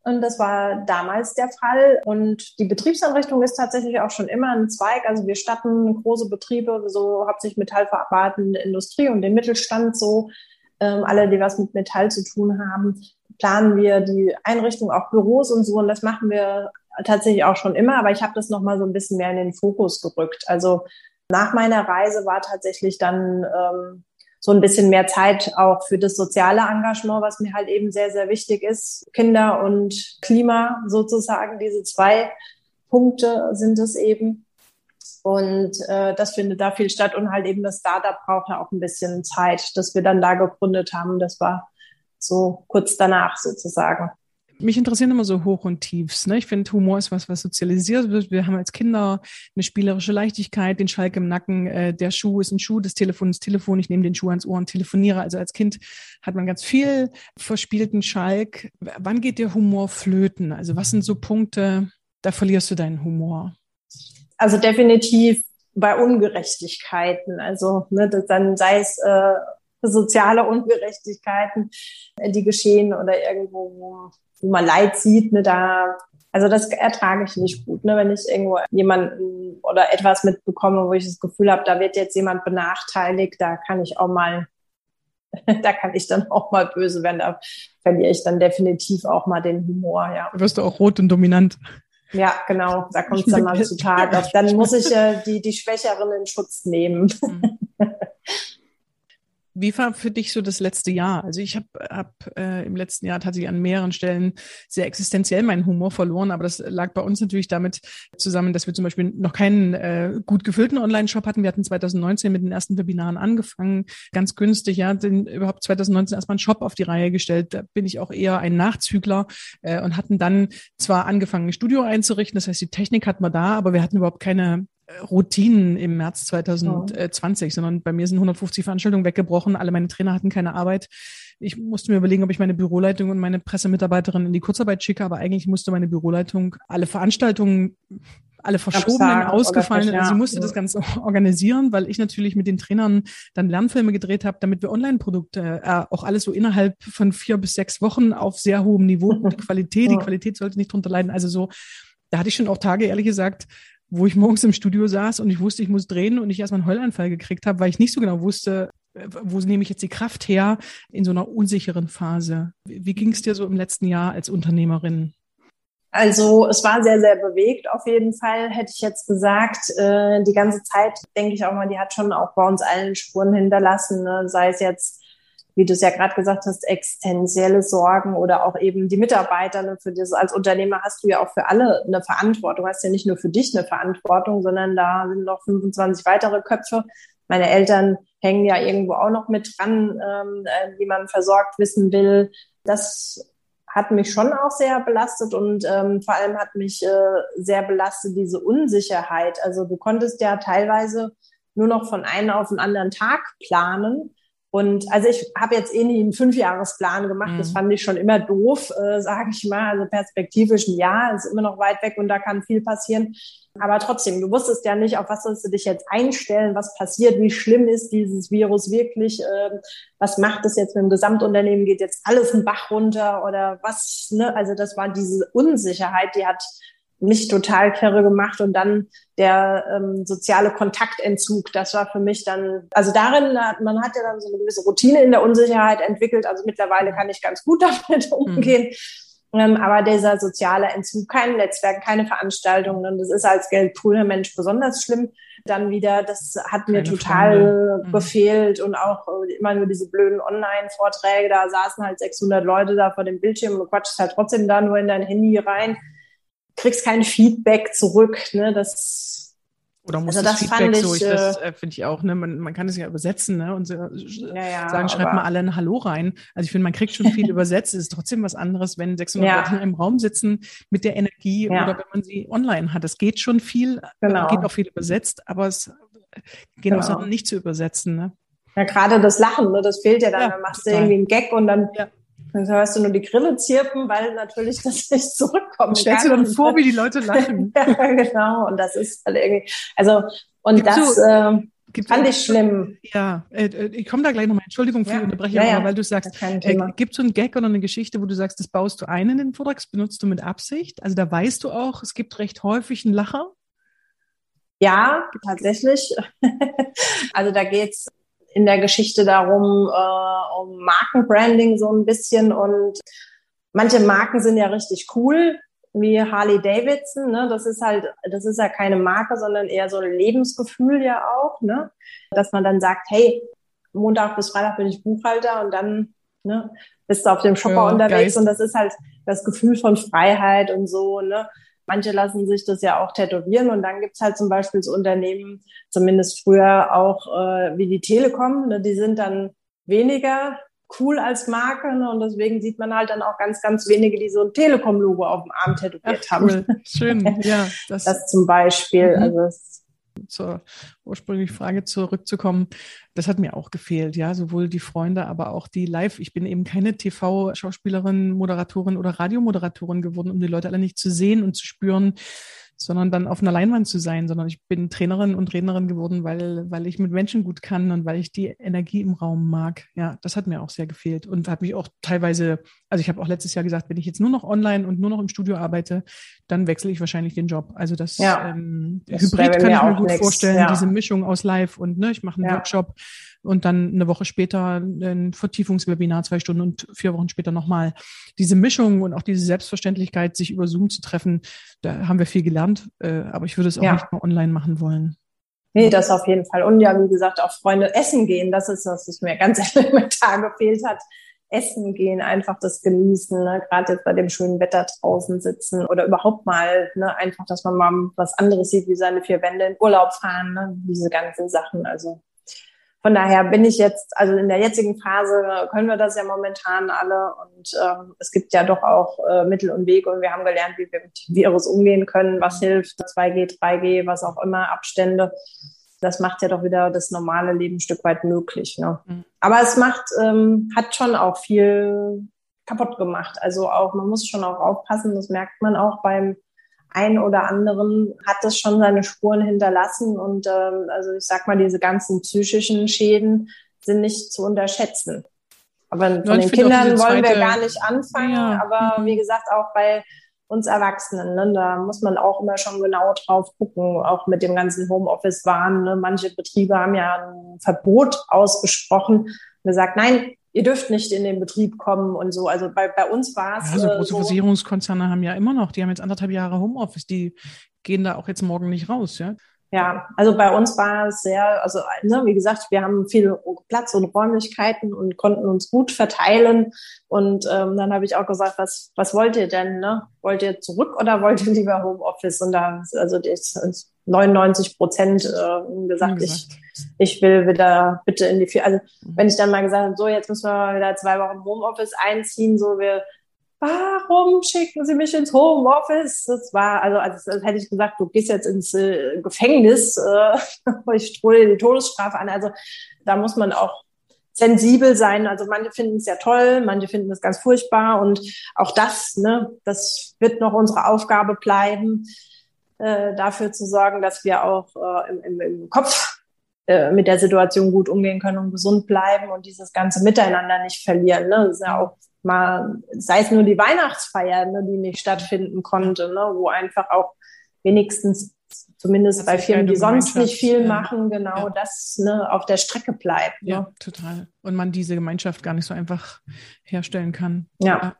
Und das war damals der Fall. Und die Betriebsanrichtung ist tatsächlich auch schon immer ein Zweig. Also wir statten große Betriebe, so hauptsächlich metallverarbeitende Industrie und den Mittelstand so, ähm, alle, die was mit Metall zu tun haben, planen wir die Einrichtung, auch Büros und so. Und das machen wir tatsächlich auch schon immer. Aber ich habe das nochmal so ein bisschen mehr in den Fokus gerückt. Also nach meiner Reise war tatsächlich dann ähm, so ein bisschen mehr Zeit auch für das soziale Engagement, was mir halt eben sehr, sehr wichtig ist. Kinder und Klima sozusagen, diese zwei Punkte sind es eben. Und äh, das findet da viel statt. Und halt eben das Startup braucht ja auch ein bisschen Zeit, dass wir dann da gegründet haben. Das war so kurz danach sozusagen mich interessieren immer so Hoch und Tiefs. Ne? Ich finde, Humor ist was, was sozialisiert wird. Wir haben als Kinder eine spielerische Leichtigkeit, den Schalk im Nacken. Äh, der Schuh ist ein Schuh, das Telefon ist Telefon. Ich nehme den Schuh ans Ohr und telefoniere. Also als Kind hat man ganz viel verspielten Schalk. Wann geht der Humor flöten? Also was sind so Punkte, da verlierst du deinen Humor? Also definitiv bei Ungerechtigkeiten. Also ne, dann sei es äh, soziale Ungerechtigkeiten, äh, die geschehen oder irgendwo, wo, man Leid sieht, ne, da also das ertrage ich nicht gut, ne, wenn ich irgendwo jemanden oder etwas mitbekomme, wo ich das Gefühl habe, da wird jetzt jemand benachteiligt, da kann ich auch mal, da kann ich dann auch mal böse werden, da verliere ich dann definitiv auch mal den Humor, ja. Wirst du auch rot und dominant. Ja, genau, da kommt es dann mal zu Tat. Dann muss ich äh, die, die Schwächeren in Schutz nehmen. Wie war für dich so das letzte Jahr? Also ich habe hab, äh, im letzten Jahr tatsächlich an mehreren Stellen sehr existenziell meinen Humor verloren, aber das lag bei uns natürlich damit zusammen, dass wir zum Beispiel noch keinen äh, gut gefüllten Online-Shop hatten. Wir hatten 2019 mit den ersten Webinaren angefangen, ganz günstig, ja, den, überhaupt 2019 erstmal einen Shop auf die Reihe gestellt. Da bin ich auch eher ein Nachzügler äh, und hatten dann zwar angefangen, ein Studio einzurichten, das heißt, die Technik hatten wir da, aber wir hatten überhaupt keine Routinen im März 2020, oh. sondern bei mir sind 150 Veranstaltungen weggebrochen. Alle meine Trainer hatten keine Arbeit. Ich musste mir überlegen, ob ich meine Büroleitung und meine Pressemitarbeiterin in die Kurzarbeit schicke, aber eigentlich musste meine Büroleitung alle Veranstaltungen alle verschobenen, ausgefallenen. Also sie musste ja. das Ganze organisieren, weil ich natürlich mit den Trainern dann Lernfilme gedreht habe, damit wir Online-Produkte äh, auch alles so innerhalb von vier bis sechs Wochen auf sehr hohem Niveau, die Qualität, die Qualität sollte nicht drunter leiden. Also so, da hatte ich schon auch Tage, ehrlich gesagt, wo ich morgens im Studio saß und ich wusste, ich muss drehen und ich erstmal einen Heulanfall gekriegt habe, weil ich nicht so genau wusste, wo nehme ich jetzt die Kraft her in so einer unsicheren Phase. Wie ging es dir so im letzten Jahr als Unternehmerin? Also es war sehr, sehr bewegt auf jeden Fall, hätte ich jetzt gesagt. Äh, die ganze Zeit, denke ich auch mal, die hat schon auch bei uns allen Spuren hinterlassen, ne? sei es jetzt wie du es ja gerade gesagt hast, existenzielle Sorgen oder auch eben die Mitarbeiter. Ne, für das als Unternehmer hast du ja auch für alle eine Verantwortung. Du hast ja nicht nur für dich eine Verantwortung, sondern da sind noch 25 weitere Köpfe. Meine Eltern hängen ja irgendwo auch noch mit dran, ähm, äh, wie man versorgt wissen will. Das hat mich schon auch sehr belastet und ähm, vor allem hat mich äh, sehr belastet diese Unsicherheit. Also du konntest ja teilweise nur noch von einem auf den anderen Tag planen und also ich habe jetzt eh nie einen Fünfjahresplan gemacht. Mhm. Das fand ich schon immer doof, äh, sage ich mal. Also perspektivisch ein Jahr ist immer noch weit weg und da kann viel passieren. Aber trotzdem, du wusstest ja nicht, auf was sollst du dich jetzt einstellen, was passiert, wie schlimm ist dieses Virus wirklich, äh, was macht es jetzt mit dem Gesamtunternehmen, geht jetzt alles einen Bach runter oder was, ne? Also das war diese Unsicherheit, die hat mich total kirre gemacht und dann der ähm, soziale Kontaktentzug, das war für mich dann, also darin hat man hat ja dann so eine gewisse Routine in der Unsicherheit entwickelt, also mittlerweile kann ich ganz gut damit umgehen. Mhm. Ähm, aber dieser soziale Entzug, kein Netzwerk, keine Veranstaltungen und das ist als Geldpooler Mensch besonders schlimm. Dann wieder, das hat mir keine total mhm. gefehlt und auch äh, immer nur diese blöden Online-Vorträge, da saßen halt 600 Leute da vor dem Bildschirm und du quatschst halt trotzdem da nur in dein Handy rein kriegst kein Feedback zurück. Ne? Das oder muss also das, das Feedback ich, so, ich, das äh, finde ich auch, ne, man, man kann es ja übersetzen, ne, und so, ja, ja, sagen, schreibt mal alle ein Hallo rein. Also ich finde, man kriegt schon viel übersetzt, es ist trotzdem was anderes, wenn 600 ja. Leute in einem Raum sitzen mit der Energie ja. oder wenn man sie online hat. Es geht schon viel, genau. geht auch viel übersetzt, aber es geht genau. auch Sachen nicht zu übersetzen, ne. Ja, gerade das Lachen, ne, das fehlt ja dann, dann machst total. du irgendwie einen Gag und dann dann hörst du nur die Grille zirpen, weil natürlich das nicht zurückkommt. Stellst du dann vor, wie die Leute lachen. ja, genau. Und das ist halt irgendwie, also, und Gibt's das, so, äh, Gibt Fand ich schlimm. Ja, äh, äh, ich komme da gleich nochmal. Entschuldigung für ja. die Unterbrechung, ja, ja. aber weil du sagst, äh, gibt es so einen Gag oder eine Geschichte, wo du sagst, das baust du ein in den Vortrag, das benutzt du mit Absicht? Also da weißt du auch, es gibt recht häufig einen Lacher? Ja, tatsächlich. also da geht's in der Geschichte darum, äh, um Markenbranding so ein bisschen. Und manche Marken sind ja richtig cool, wie Harley Davidson. Ne? Das ist halt, das ist ja keine Marke, sondern eher so ein Lebensgefühl ja auch, ne? Dass man dann sagt, hey, Montag bis Freitag bin ich Buchhalter und dann ne, bist du auf dem Shopper ja, unterwegs Geist. und das ist halt das Gefühl von Freiheit und so, ne? Manche lassen sich das ja auch tätowieren und dann gibt's halt zum Beispiel so Unternehmen, zumindest früher auch äh, wie die Telekom, ne, die sind dann weniger cool als Marke ne, und deswegen sieht man halt dann auch ganz, ganz wenige, die so ein Telekom-Logo auf dem Arm tätowiert Ach, cool. haben. Schön, ja. Das, das zum Beispiel. Mhm. Also das zur ursprünglichen Frage zurückzukommen, das hat mir auch gefehlt, ja, sowohl die Freunde, aber auch die Live. Ich bin eben keine TV-Schauspielerin, Moderatorin oder Radiomoderatorin geworden, um die Leute alle nicht zu sehen und zu spüren, sondern dann auf einer Leinwand zu sein, sondern ich bin Trainerin und Rednerin geworden, weil, weil ich mit Menschen gut kann und weil ich die Energie im Raum mag. Ja, das hat mir auch sehr gefehlt und hat mich auch teilweise, also ich habe auch letztes Jahr gesagt, wenn ich jetzt nur noch online und nur noch im Studio arbeite, dann wechsle ich wahrscheinlich den Job. Also das, ja, ähm, das Hybrid kann ich mir gut nix, vorstellen, ja. diese Mischung aus Live und ne, ich mache einen ja. Workshop und dann eine Woche später ein Vertiefungswebinar, zwei Stunden und vier Wochen später nochmal. Diese Mischung und auch diese Selbstverständlichkeit, sich über Zoom zu treffen, da haben wir viel gelernt, äh, aber ich würde es auch ja. nicht mehr online machen wollen. Nee, das auf jeden Fall. Und ja, wie gesagt, auch Freunde essen gehen, das ist das, was mir ganz elementar gefehlt hat. Essen gehen, einfach das genießen, ne? gerade jetzt bei dem schönen Wetter draußen sitzen oder überhaupt mal, ne? einfach, dass man mal was anderes sieht, wie seine vier Wände in Urlaub fahren, ne? diese ganzen Sachen. Also von daher bin ich jetzt, also in der jetzigen Phase können wir das ja momentan alle und ähm, es gibt ja doch auch äh, Mittel und Wege und wir haben gelernt, wie wir mit dem Virus umgehen können, was hilft, 2G, 3G, was auch immer, Abstände. Das macht ja doch wieder das normale Leben ein Stück weit möglich. Ne? Mhm. Aber es macht, ähm, hat schon auch viel kaputt gemacht. Also auch, man muss schon auch aufpassen, das merkt man auch beim ein oder anderen hat das schon seine Spuren hinterlassen. Und ähm, also ich sag mal, diese ganzen psychischen Schäden sind nicht zu unterschätzen. Aber von ja, den Kindern wollen wir gar nicht anfangen. Ja. Aber mhm. wie gesagt, auch bei uns Erwachsenen, ne, da muss man auch immer schon genau drauf gucken, auch mit dem ganzen Homeoffice-Wahn. Ne. Manche Betriebe haben ja ein Verbot ausgesprochen und gesagt, nein, ihr dürft nicht in den Betrieb kommen und so. Also bei, bei uns war es. Ja, so große so, Versicherungskonzerne haben ja immer noch, die haben jetzt anderthalb Jahre Homeoffice, die gehen da auch jetzt morgen nicht raus, ja. Ja, also bei uns war es sehr, also ne, wie gesagt, wir haben viel Platz und Räumlichkeiten und konnten uns gut verteilen. Und ähm, dann habe ich auch gesagt, was, was wollt ihr denn? Ne? Wollt ihr zurück oder wollt ihr lieber Homeoffice? Und da, also das, 99 Prozent äh, gesagt, ich, ich will wieder bitte in die, also mhm. wenn ich dann mal gesagt habe, so jetzt müssen wir wieder zwei Wochen Homeoffice einziehen, so wir warum schicken Sie mich ins Homeoffice? Das war, also als, als hätte ich gesagt, du gehst jetzt ins äh, Gefängnis, äh, ich drohe die Todesstrafe an. Also da muss man auch sensibel sein. Also manche finden es ja toll, manche finden es ganz furchtbar und auch das, ne, das wird noch unsere Aufgabe bleiben, äh, dafür zu sorgen, dass wir auch äh, im, im, im Kopf äh, mit der Situation gut umgehen können und gesund bleiben und dieses ganze Miteinander nicht verlieren. Ne? Das ist ja auch mal, sei es nur die Weihnachtsfeier, ne, die nicht stattfinden konnte, ne, wo einfach auch wenigstens zumindest bei Firmen, die sonst nicht viel machen, genau ja. das ne, auf der Strecke bleibt. Ne? Ja, total. Und man diese Gemeinschaft gar nicht so einfach herstellen kann. Ja.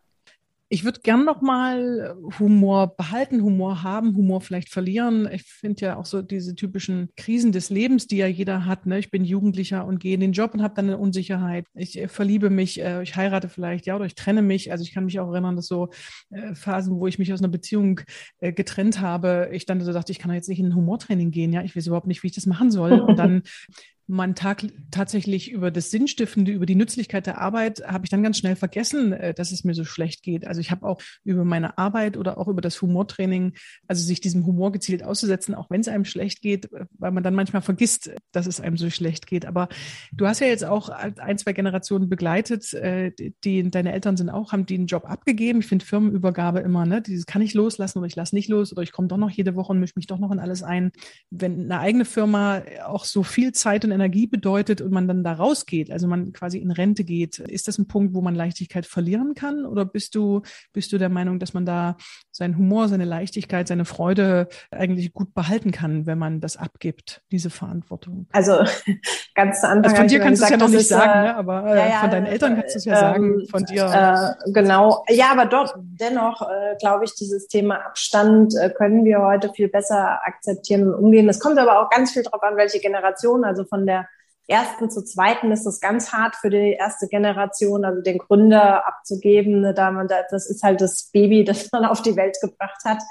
Ich würde gern noch mal Humor behalten, Humor haben, Humor vielleicht verlieren. Ich finde ja auch so diese typischen Krisen des Lebens, die ja jeder hat. Ne? Ich bin Jugendlicher und gehe in den Job und habe dann eine Unsicherheit. Ich äh, verliebe mich, äh, ich heirate vielleicht, ja, oder ich trenne mich. Also ich kann mich auch erinnern, dass so äh, Phasen, wo ich mich aus einer Beziehung äh, getrennt habe, ich dann so dachte, ich kann jetzt nicht in ein Humortraining gehen. Ja, ich weiß überhaupt nicht, wie ich das machen soll. Und dann man tag tatsächlich über das Sinnstiftende, über die Nützlichkeit der Arbeit, habe ich dann ganz schnell vergessen, äh, dass es mir so schlecht geht. Also ich habe auch über meine Arbeit oder auch über das Humortraining, also sich diesem Humor gezielt auszusetzen, auch wenn es einem schlecht geht, äh, weil man dann manchmal vergisst, dass es einem so schlecht geht. Aber du hast ja jetzt auch ein, zwei Generationen begleitet, äh, die deine Eltern sind auch, haben einen Job abgegeben. Ich finde Firmenübergabe immer, ne, dieses kann ich loslassen oder ich lasse nicht los oder ich komme doch noch jede Woche und mische mich doch noch in alles ein. Wenn eine eigene Firma auch so viel Zeit und Energie bedeutet und man dann da rausgeht, also man quasi in Rente geht, ist das ein Punkt, wo man Leichtigkeit verlieren kann? Oder bist du, bist du der Meinung, dass man da seinen Humor, seine Leichtigkeit, seine Freude eigentlich gut behalten kann, wenn man das abgibt, diese Verantwortung? Also ganz zu Anfang. Also von dir kannst du es ja noch nicht sagen, äh, ne? aber äh, ja, ja, von deinen Eltern kannst du es ja ähm, sagen, von dir. Äh, genau. Ja, aber dort dennoch äh, glaube ich, dieses Thema Abstand äh, können wir heute viel besser akzeptieren und umgehen. Es kommt aber auch ganz viel darauf an, welche Generation, also von der ersten zu zweiten ist es ganz hart für die erste Generation, also den Gründer abzugeben. Ne, da man da, das ist halt das Baby, das man auf die Welt gebracht hat.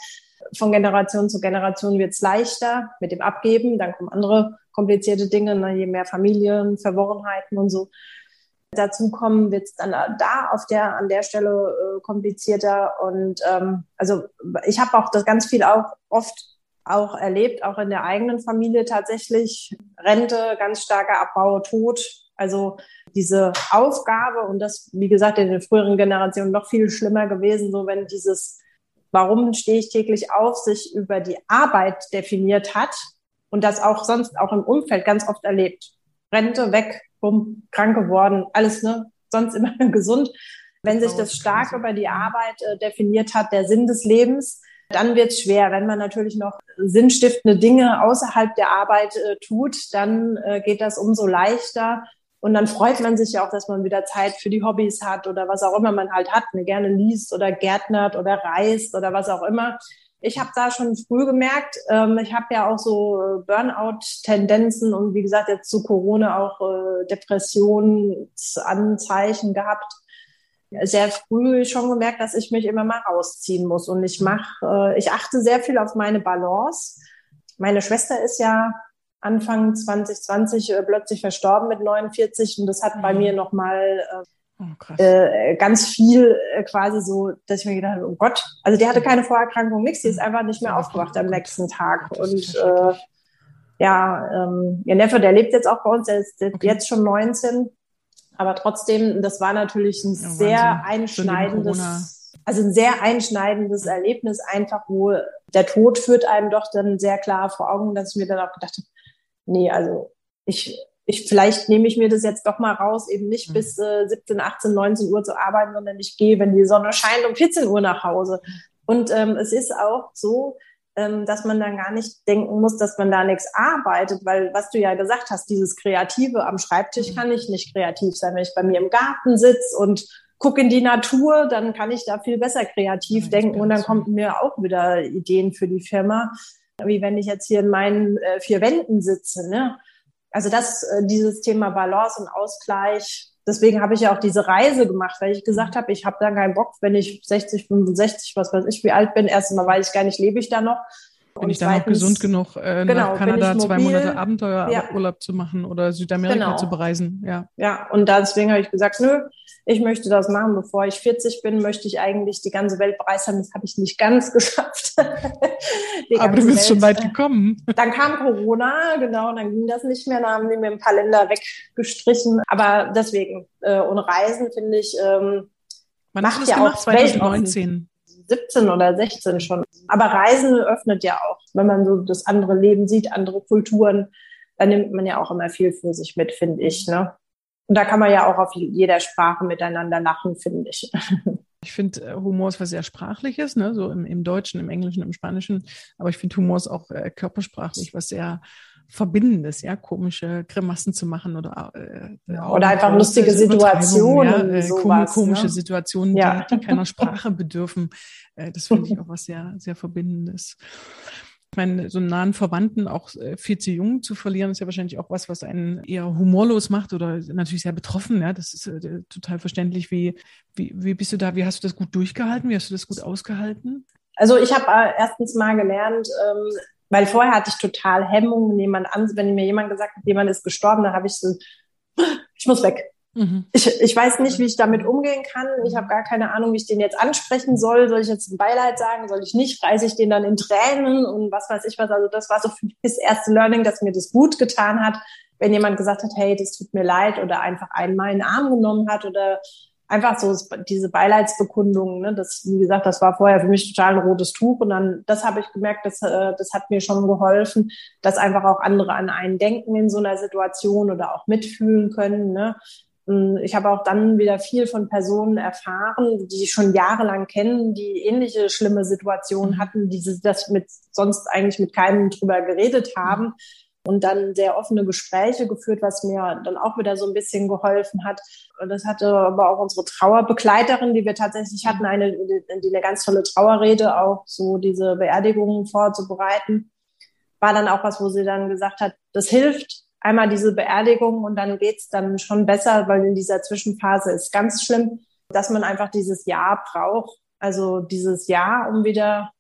Von Generation zu Generation wird es leichter mit dem Abgeben. Dann kommen andere komplizierte Dinge, ne, je mehr Familien, Verworrenheiten und so dazu kommen, wird es dann da auf der an der Stelle äh, komplizierter. Und ähm, also ich habe auch das ganz viel auch oft auch erlebt, auch in der eigenen Familie tatsächlich. Rente, ganz starker Abbau, Tod. Also diese Aufgabe und das, wie gesagt, in den früheren Generationen noch viel schlimmer gewesen, so wenn dieses warum stehe ich täglich auf, sich über die Arbeit definiert hat und das auch sonst auch im Umfeld ganz oft erlebt. Rente weg, bumm, krank geworden, alles, ne? Sonst immer gesund. Wenn sich das stark über die Arbeit äh, definiert hat, der Sinn des Lebens, dann wird es schwer. Wenn man natürlich noch sinnstiftende Dinge außerhalb der Arbeit äh, tut, dann äh, geht das umso leichter. Und dann freut man sich ja auch, dass man wieder Zeit für die Hobbys hat oder was auch immer man halt hat, ne, gerne liest oder gärtnert oder reist oder was auch immer. Ich habe da schon früh gemerkt, ähm, ich habe ja auch so äh, Burnout-Tendenzen und wie gesagt jetzt zu Corona auch äh, Depressionsanzeichen gehabt sehr früh schon gemerkt, dass ich mich immer mal rausziehen muss. Und ich mache, äh, ich achte sehr viel auf meine Balance. Meine Schwester ist ja Anfang 2020 äh, plötzlich verstorben mit 49 und das hat mhm. bei mir nochmal äh, oh, äh, ganz viel äh, quasi so, dass ich mir gedacht habe, oh Gott, also die hatte keine Vorerkrankung, nichts, die ist mhm. einfach nicht mehr aufgewacht am nächsten Tag. Und äh, ja, ähm, ihr Neffe, der lebt jetzt auch bei uns, der ist okay. jetzt schon 19 aber trotzdem, das war natürlich ein ja, sehr einschneidendes, also ein sehr einschneidendes Erlebnis, einfach wo der Tod führt einem doch dann sehr klar vor Augen, dass ich mir dann auch gedacht habe, nee, also ich, ich, vielleicht nehme ich mir das jetzt doch mal raus, eben nicht mhm. bis äh, 17, 18, 19 Uhr zu arbeiten, sondern ich gehe, wenn die Sonne scheint, um 14 Uhr nach Hause. Und ähm, es ist auch so, dass man dann gar nicht denken muss, dass man da nichts arbeitet, weil was du ja gesagt hast, dieses Kreative am Schreibtisch mhm. kann ich nicht kreativ sein. Wenn ich bei mir im Garten sitze und gucke in die Natur, dann kann ich da viel besser kreativ ja, denken und dann kommen mir auch wieder Ideen für die Firma, wie wenn ich jetzt hier in meinen äh, vier Wänden sitze. Ne? Also das, äh, dieses Thema Balance und Ausgleich, deswegen habe ich ja auch diese Reise gemacht, weil ich gesagt habe, ich habe da keinen Bock, wenn ich 60, 65, was weiß ich, wie alt bin. Erstens mal weiß ich gar nicht, lebe ich da noch. Bin ich da noch gesund genug, äh, genau, nach Kanada zwei Monate Abenteuerurlaub ja. zu machen oder Südamerika genau. zu bereisen? Ja. Ja, und deswegen habe ich gesagt, nö, ich möchte das machen, bevor ich 40 bin, möchte ich eigentlich die ganze Welt bereisen. Das habe ich nicht ganz geschafft. Aber du bist Welt. schon weit gekommen. Dann kam Corona, genau, dann ging das nicht mehr. Dann haben die mir ein paar Länder weggestrichen. Aber deswegen, äh, und Reisen finde ich, ähm, Wann macht hast ja gemacht? auch 2019. 17 oder 16 schon. Aber Reisen öffnet ja auch, wenn man so das andere Leben sieht, andere Kulturen, dann nimmt man ja auch immer viel für sich mit, finde ich. Ne? Und da kann man ja auch auf jeder Sprache miteinander lachen, finde ich. Ich finde, äh, Humor ist was sehr Sprachliches, ne? so im, im Deutschen, im Englischen, im Spanischen. Aber ich finde, Humor ist auch äh, körpersprachlich was sehr Verbindendes, ja, komische Grimassen zu machen oder äh, oder einfach lustige Situationen, ja, äh, sowas, komische ne? Situationen, ja. die, die keiner Sprache bedürfen. Äh, das finde ich auch was sehr sehr Verbindendes. Ich meine, so einen nahen Verwandten auch äh, viel zu jung zu verlieren, ist ja wahrscheinlich auch was, was einen eher humorlos macht oder natürlich sehr betroffen. Ja, das ist äh, total verständlich. Wie, wie, wie bist du da? Wie hast du das gut durchgehalten? Wie hast du das gut ausgehalten? Also ich habe äh, erstens mal gelernt, ähm, weil vorher hatte ich total Hemmungen, jemand an, wenn mir jemand gesagt hat, jemand ist gestorben, dann habe ich so, ich muss weg. Mhm. Ich, ich weiß nicht, wie ich damit umgehen kann. Ich habe gar keine Ahnung, wie ich den jetzt ansprechen soll. Soll ich jetzt ein Beileid sagen? Soll ich nicht? Reiße ich den dann in Tränen und was weiß ich was? Also das war so für mich das erste Learning, dass mir das gut getan hat, wenn jemand gesagt hat, hey, das tut mir leid oder einfach einmal in den Arm genommen hat oder einfach so diese Beileidsbekundungen. Ne? Das, wie gesagt, das war vorher für mich total ein rotes Tuch und dann, das habe ich gemerkt, das, äh, das hat mir schon geholfen, dass einfach auch andere an einen denken in so einer Situation oder auch mitfühlen können. Ne? Ich habe auch dann wieder viel von Personen erfahren, die ich schon jahrelang kennen, die ähnliche schlimme Situationen mhm. hatten, die das mit sonst eigentlich mit keinem drüber geredet haben und dann sehr offene Gespräche geführt, was mir dann auch wieder so ein bisschen geholfen hat. Und das hatte aber auch unsere Trauerbegleiterin, die wir tatsächlich hatten, eine, die eine ganz tolle Trauerrede, auch so diese Beerdigungen vorzubereiten, war dann auch was, wo sie dann gesagt hat, das hilft, einmal diese Beerdigung und dann geht's dann schon besser, weil in dieser Zwischenphase ist ganz schlimm, dass man einfach dieses Jahr braucht. Also dieses Jahr, um wieder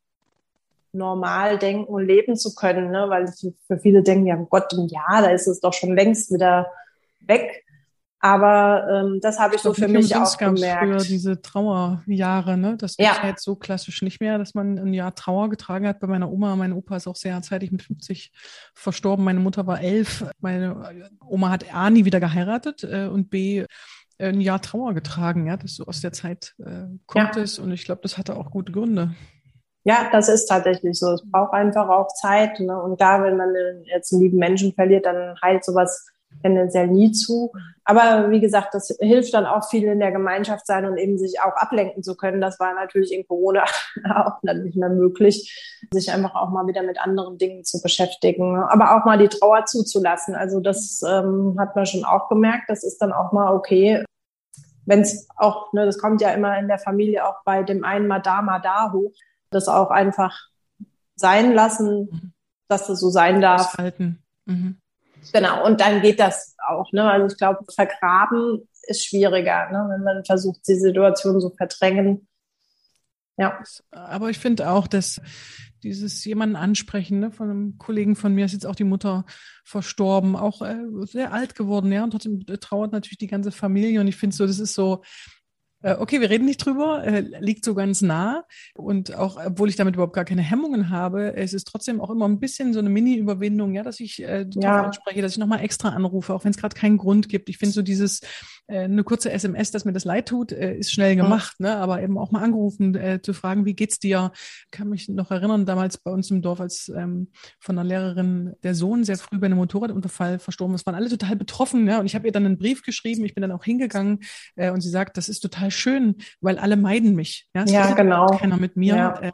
normal denken und leben zu können, ne? weil für viele denken, ja, Gott, im Jahr, da ist es doch schon längst wieder weg. Aber ähm, das habe ich, ich so für mich auch gemerkt. Früher diese Trauerjahre, ne? Das ja. ist ja jetzt so klassisch nicht mehr, dass man ein Jahr Trauer getragen hat. Bei meiner Oma, mein Opa ist auch sehr zeitig mit 50 verstorben. Meine Mutter war elf. Meine Oma hat A nie wieder geheiratet äh, und B ein Jahr Trauer getragen, ja, das so aus der Zeit äh, kommt ja. es und ich glaube, das hatte auch gute Gründe. Ja, das ist tatsächlich so. Es braucht einfach auch Zeit. Ne? Und da, wenn man jetzt einen lieben Menschen verliert, dann heilt sowas tendenziell nie zu. Aber wie gesagt, das hilft dann auch viel in der Gemeinschaft sein und eben sich auch ablenken zu können. Das war natürlich in Corona auch nicht mehr möglich, sich einfach auch mal wieder mit anderen Dingen zu beschäftigen. Aber auch mal die Trauer zuzulassen. Also das ähm, hat man schon auch gemerkt. Das ist dann auch mal okay. Wenn es auch, ne, das kommt ja immer in der Familie auch bei dem einen mal da, mal da hoch das auch einfach sein lassen, dass das so sein darf. Mhm. Genau, und dann geht das auch. Ne? Also ich glaube, vergraben ist schwieriger, ne? wenn man versucht, die Situation so verdrängen. Ja. Aber ich finde auch, dass dieses jemanden ansprechen, ne, von einem Kollegen von mir ist jetzt auch die Mutter verstorben, auch äh, sehr alt geworden, ja, und trotzdem trauert natürlich die ganze Familie. Und ich finde so, das ist so, okay, wir reden nicht drüber, äh, liegt so ganz nah. Und auch, obwohl ich damit überhaupt gar keine Hemmungen habe, es ist trotzdem auch immer ein bisschen so eine Mini-Überwindung, ja, dass ich äh, ja. anspreche, dass ich nochmal extra anrufe, auch wenn es gerade keinen Grund gibt. Ich finde so dieses, äh, eine kurze SMS, dass mir das leid tut, äh, ist schnell gemacht, mhm. ne? aber eben auch mal angerufen, äh, zu fragen, wie geht's dir? Ich kann mich noch erinnern, damals bei uns im Dorf, als ähm, von einer Lehrerin der Sohn sehr früh bei einem Motorradunterfall verstorben ist, waren alle total betroffen. Ja? Und ich habe ihr dann einen Brief geschrieben, ich bin dann auch hingegangen äh, und sie sagt, das ist total schön, weil alle meiden mich. Ja, es ja genau. Keiner mit mir. Ja. Äh,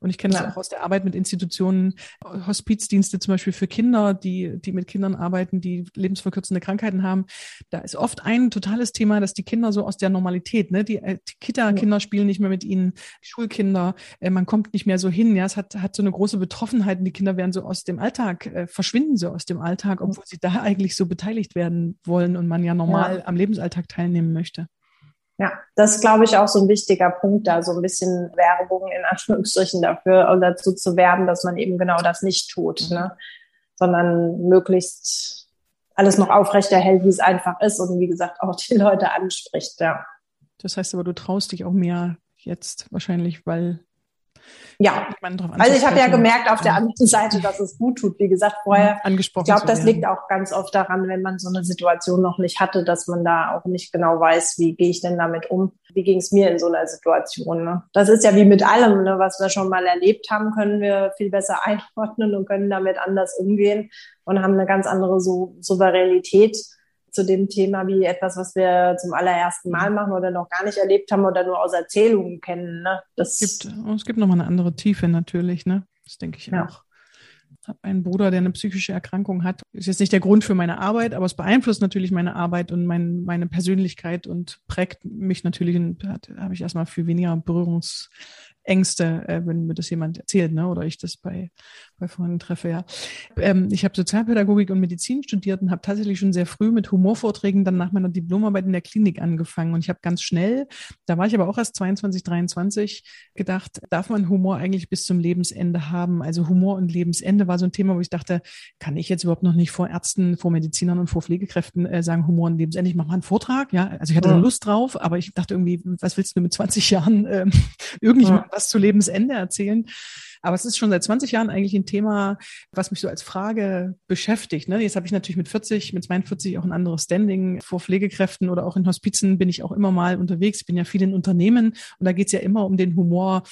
und ich kenne es ja. auch aus der Arbeit mit Institutionen, Hospizdienste zum Beispiel für Kinder, die, die mit Kindern arbeiten, die lebensverkürzende Krankheiten haben. Da ist oft ein totales Thema, dass die Kinder so aus der Normalität, ne, die, äh, die Kita-Kinder spielen nicht mehr mit ihnen, die Schulkinder, äh, man kommt nicht mehr so hin. Ja, es hat, hat so eine große Betroffenheit und die Kinder werden so aus dem Alltag, äh, verschwinden so aus dem Alltag, obwohl sie da eigentlich so beteiligt werden wollen und man ja normal ja. am Lebensalltag teilnehmen möchte. Ja, das ist, glaube ich, auch so ein wichtiger Punkt, da so ein bisschen Werbung in Anführungsstrichen dafür und dazu zu werben, dass man eben genau das nicht tut, mhm. ne? sondern möglichst alles noch aufrechterhält, wie es einfach ist und wie gesagt auch die Leute anspricht. Ja. Das heißt aber, du traust dich auch mehr jetzt wahrscheinlich, weil ja, also ich habe ja gemerkt auf der anderen Seite, dass es gut tut. Wie gesagt, vorher, angesprochen ich glaube, das liegt auch ganz oft daran, wenn man so eine Situation noch nicht hatte, dass man da auch nicht genau weiß, wie gehe ich denn damit um, wie ging es mir in so einer Situation. Ne? Das ist ja wie mit allem, ne? was wir schon mal erlebt haben, können wir viel besser einordnen und können damit anders umgehen und haben eine ganz andere so Souveränität zu dem Thema wie etwas, was wir zum allerersten Mal machen oder noch gar nicht erlebt haben oder nur aus Erzählungen kennen. Ne? Das es gibt, es gibt nochmal eine andere Tiefe natürlich, ne? Das denke ich ja. auch. Ich habe einen Bruder, der eine psychische Erkrankung hat. Ist jetzt nicht der Grund für meine Arbeit, aber es beeinflusst natürlich meine Arbeit und mein, meine Persönlichkeit und prägt mich natürlich und habe ich erstmal viel weniger Berührungs Ängste, äh, wenn mir das jemand erzählt, ne? oder ich das bei, bei Freunden treffe, ja. Ähm, ich habe Sozialpädagogik und Medizin studiert und habe tatsächlich schon sehr früh mit Humorvorträgen dann nach meiner Diplomarbeit in der Klinik angefangen. Und ich habe ganz schnell, da war ich aber auch erst 22, 23, gedacht, darf man Humor eigentlich bis zum Lebensende haben? Also Humor und Lebensende war so ein Thema, wo ich dachte, kann ich jetzt überhaupt noch nicht vor Ärzten, vor Medizinern und vor Pflegekräften äh, sagen, Humor und Lebensende? Ich mache mal einen Vortrag, ja. Also ich hatte ja. Lust drauf, aber ich dachte irgendwie, was willst du mit 20 Jahren äh, irgendjemand was zu Lebensende erzählen. Aber es ist schon seit 20 Jahren eigentlich ein Thema, was mich so als Frage beschäftigt. Ne? Jetzt habe ich natürlich mit 40, mit 42 auch ein anderes Standing. Vor Pflegekräften oder auch in Hospizen bin ich auch immer mal unterwegs. Ich bin ja viel in Unternehmen und da geht es ja immer um den Humor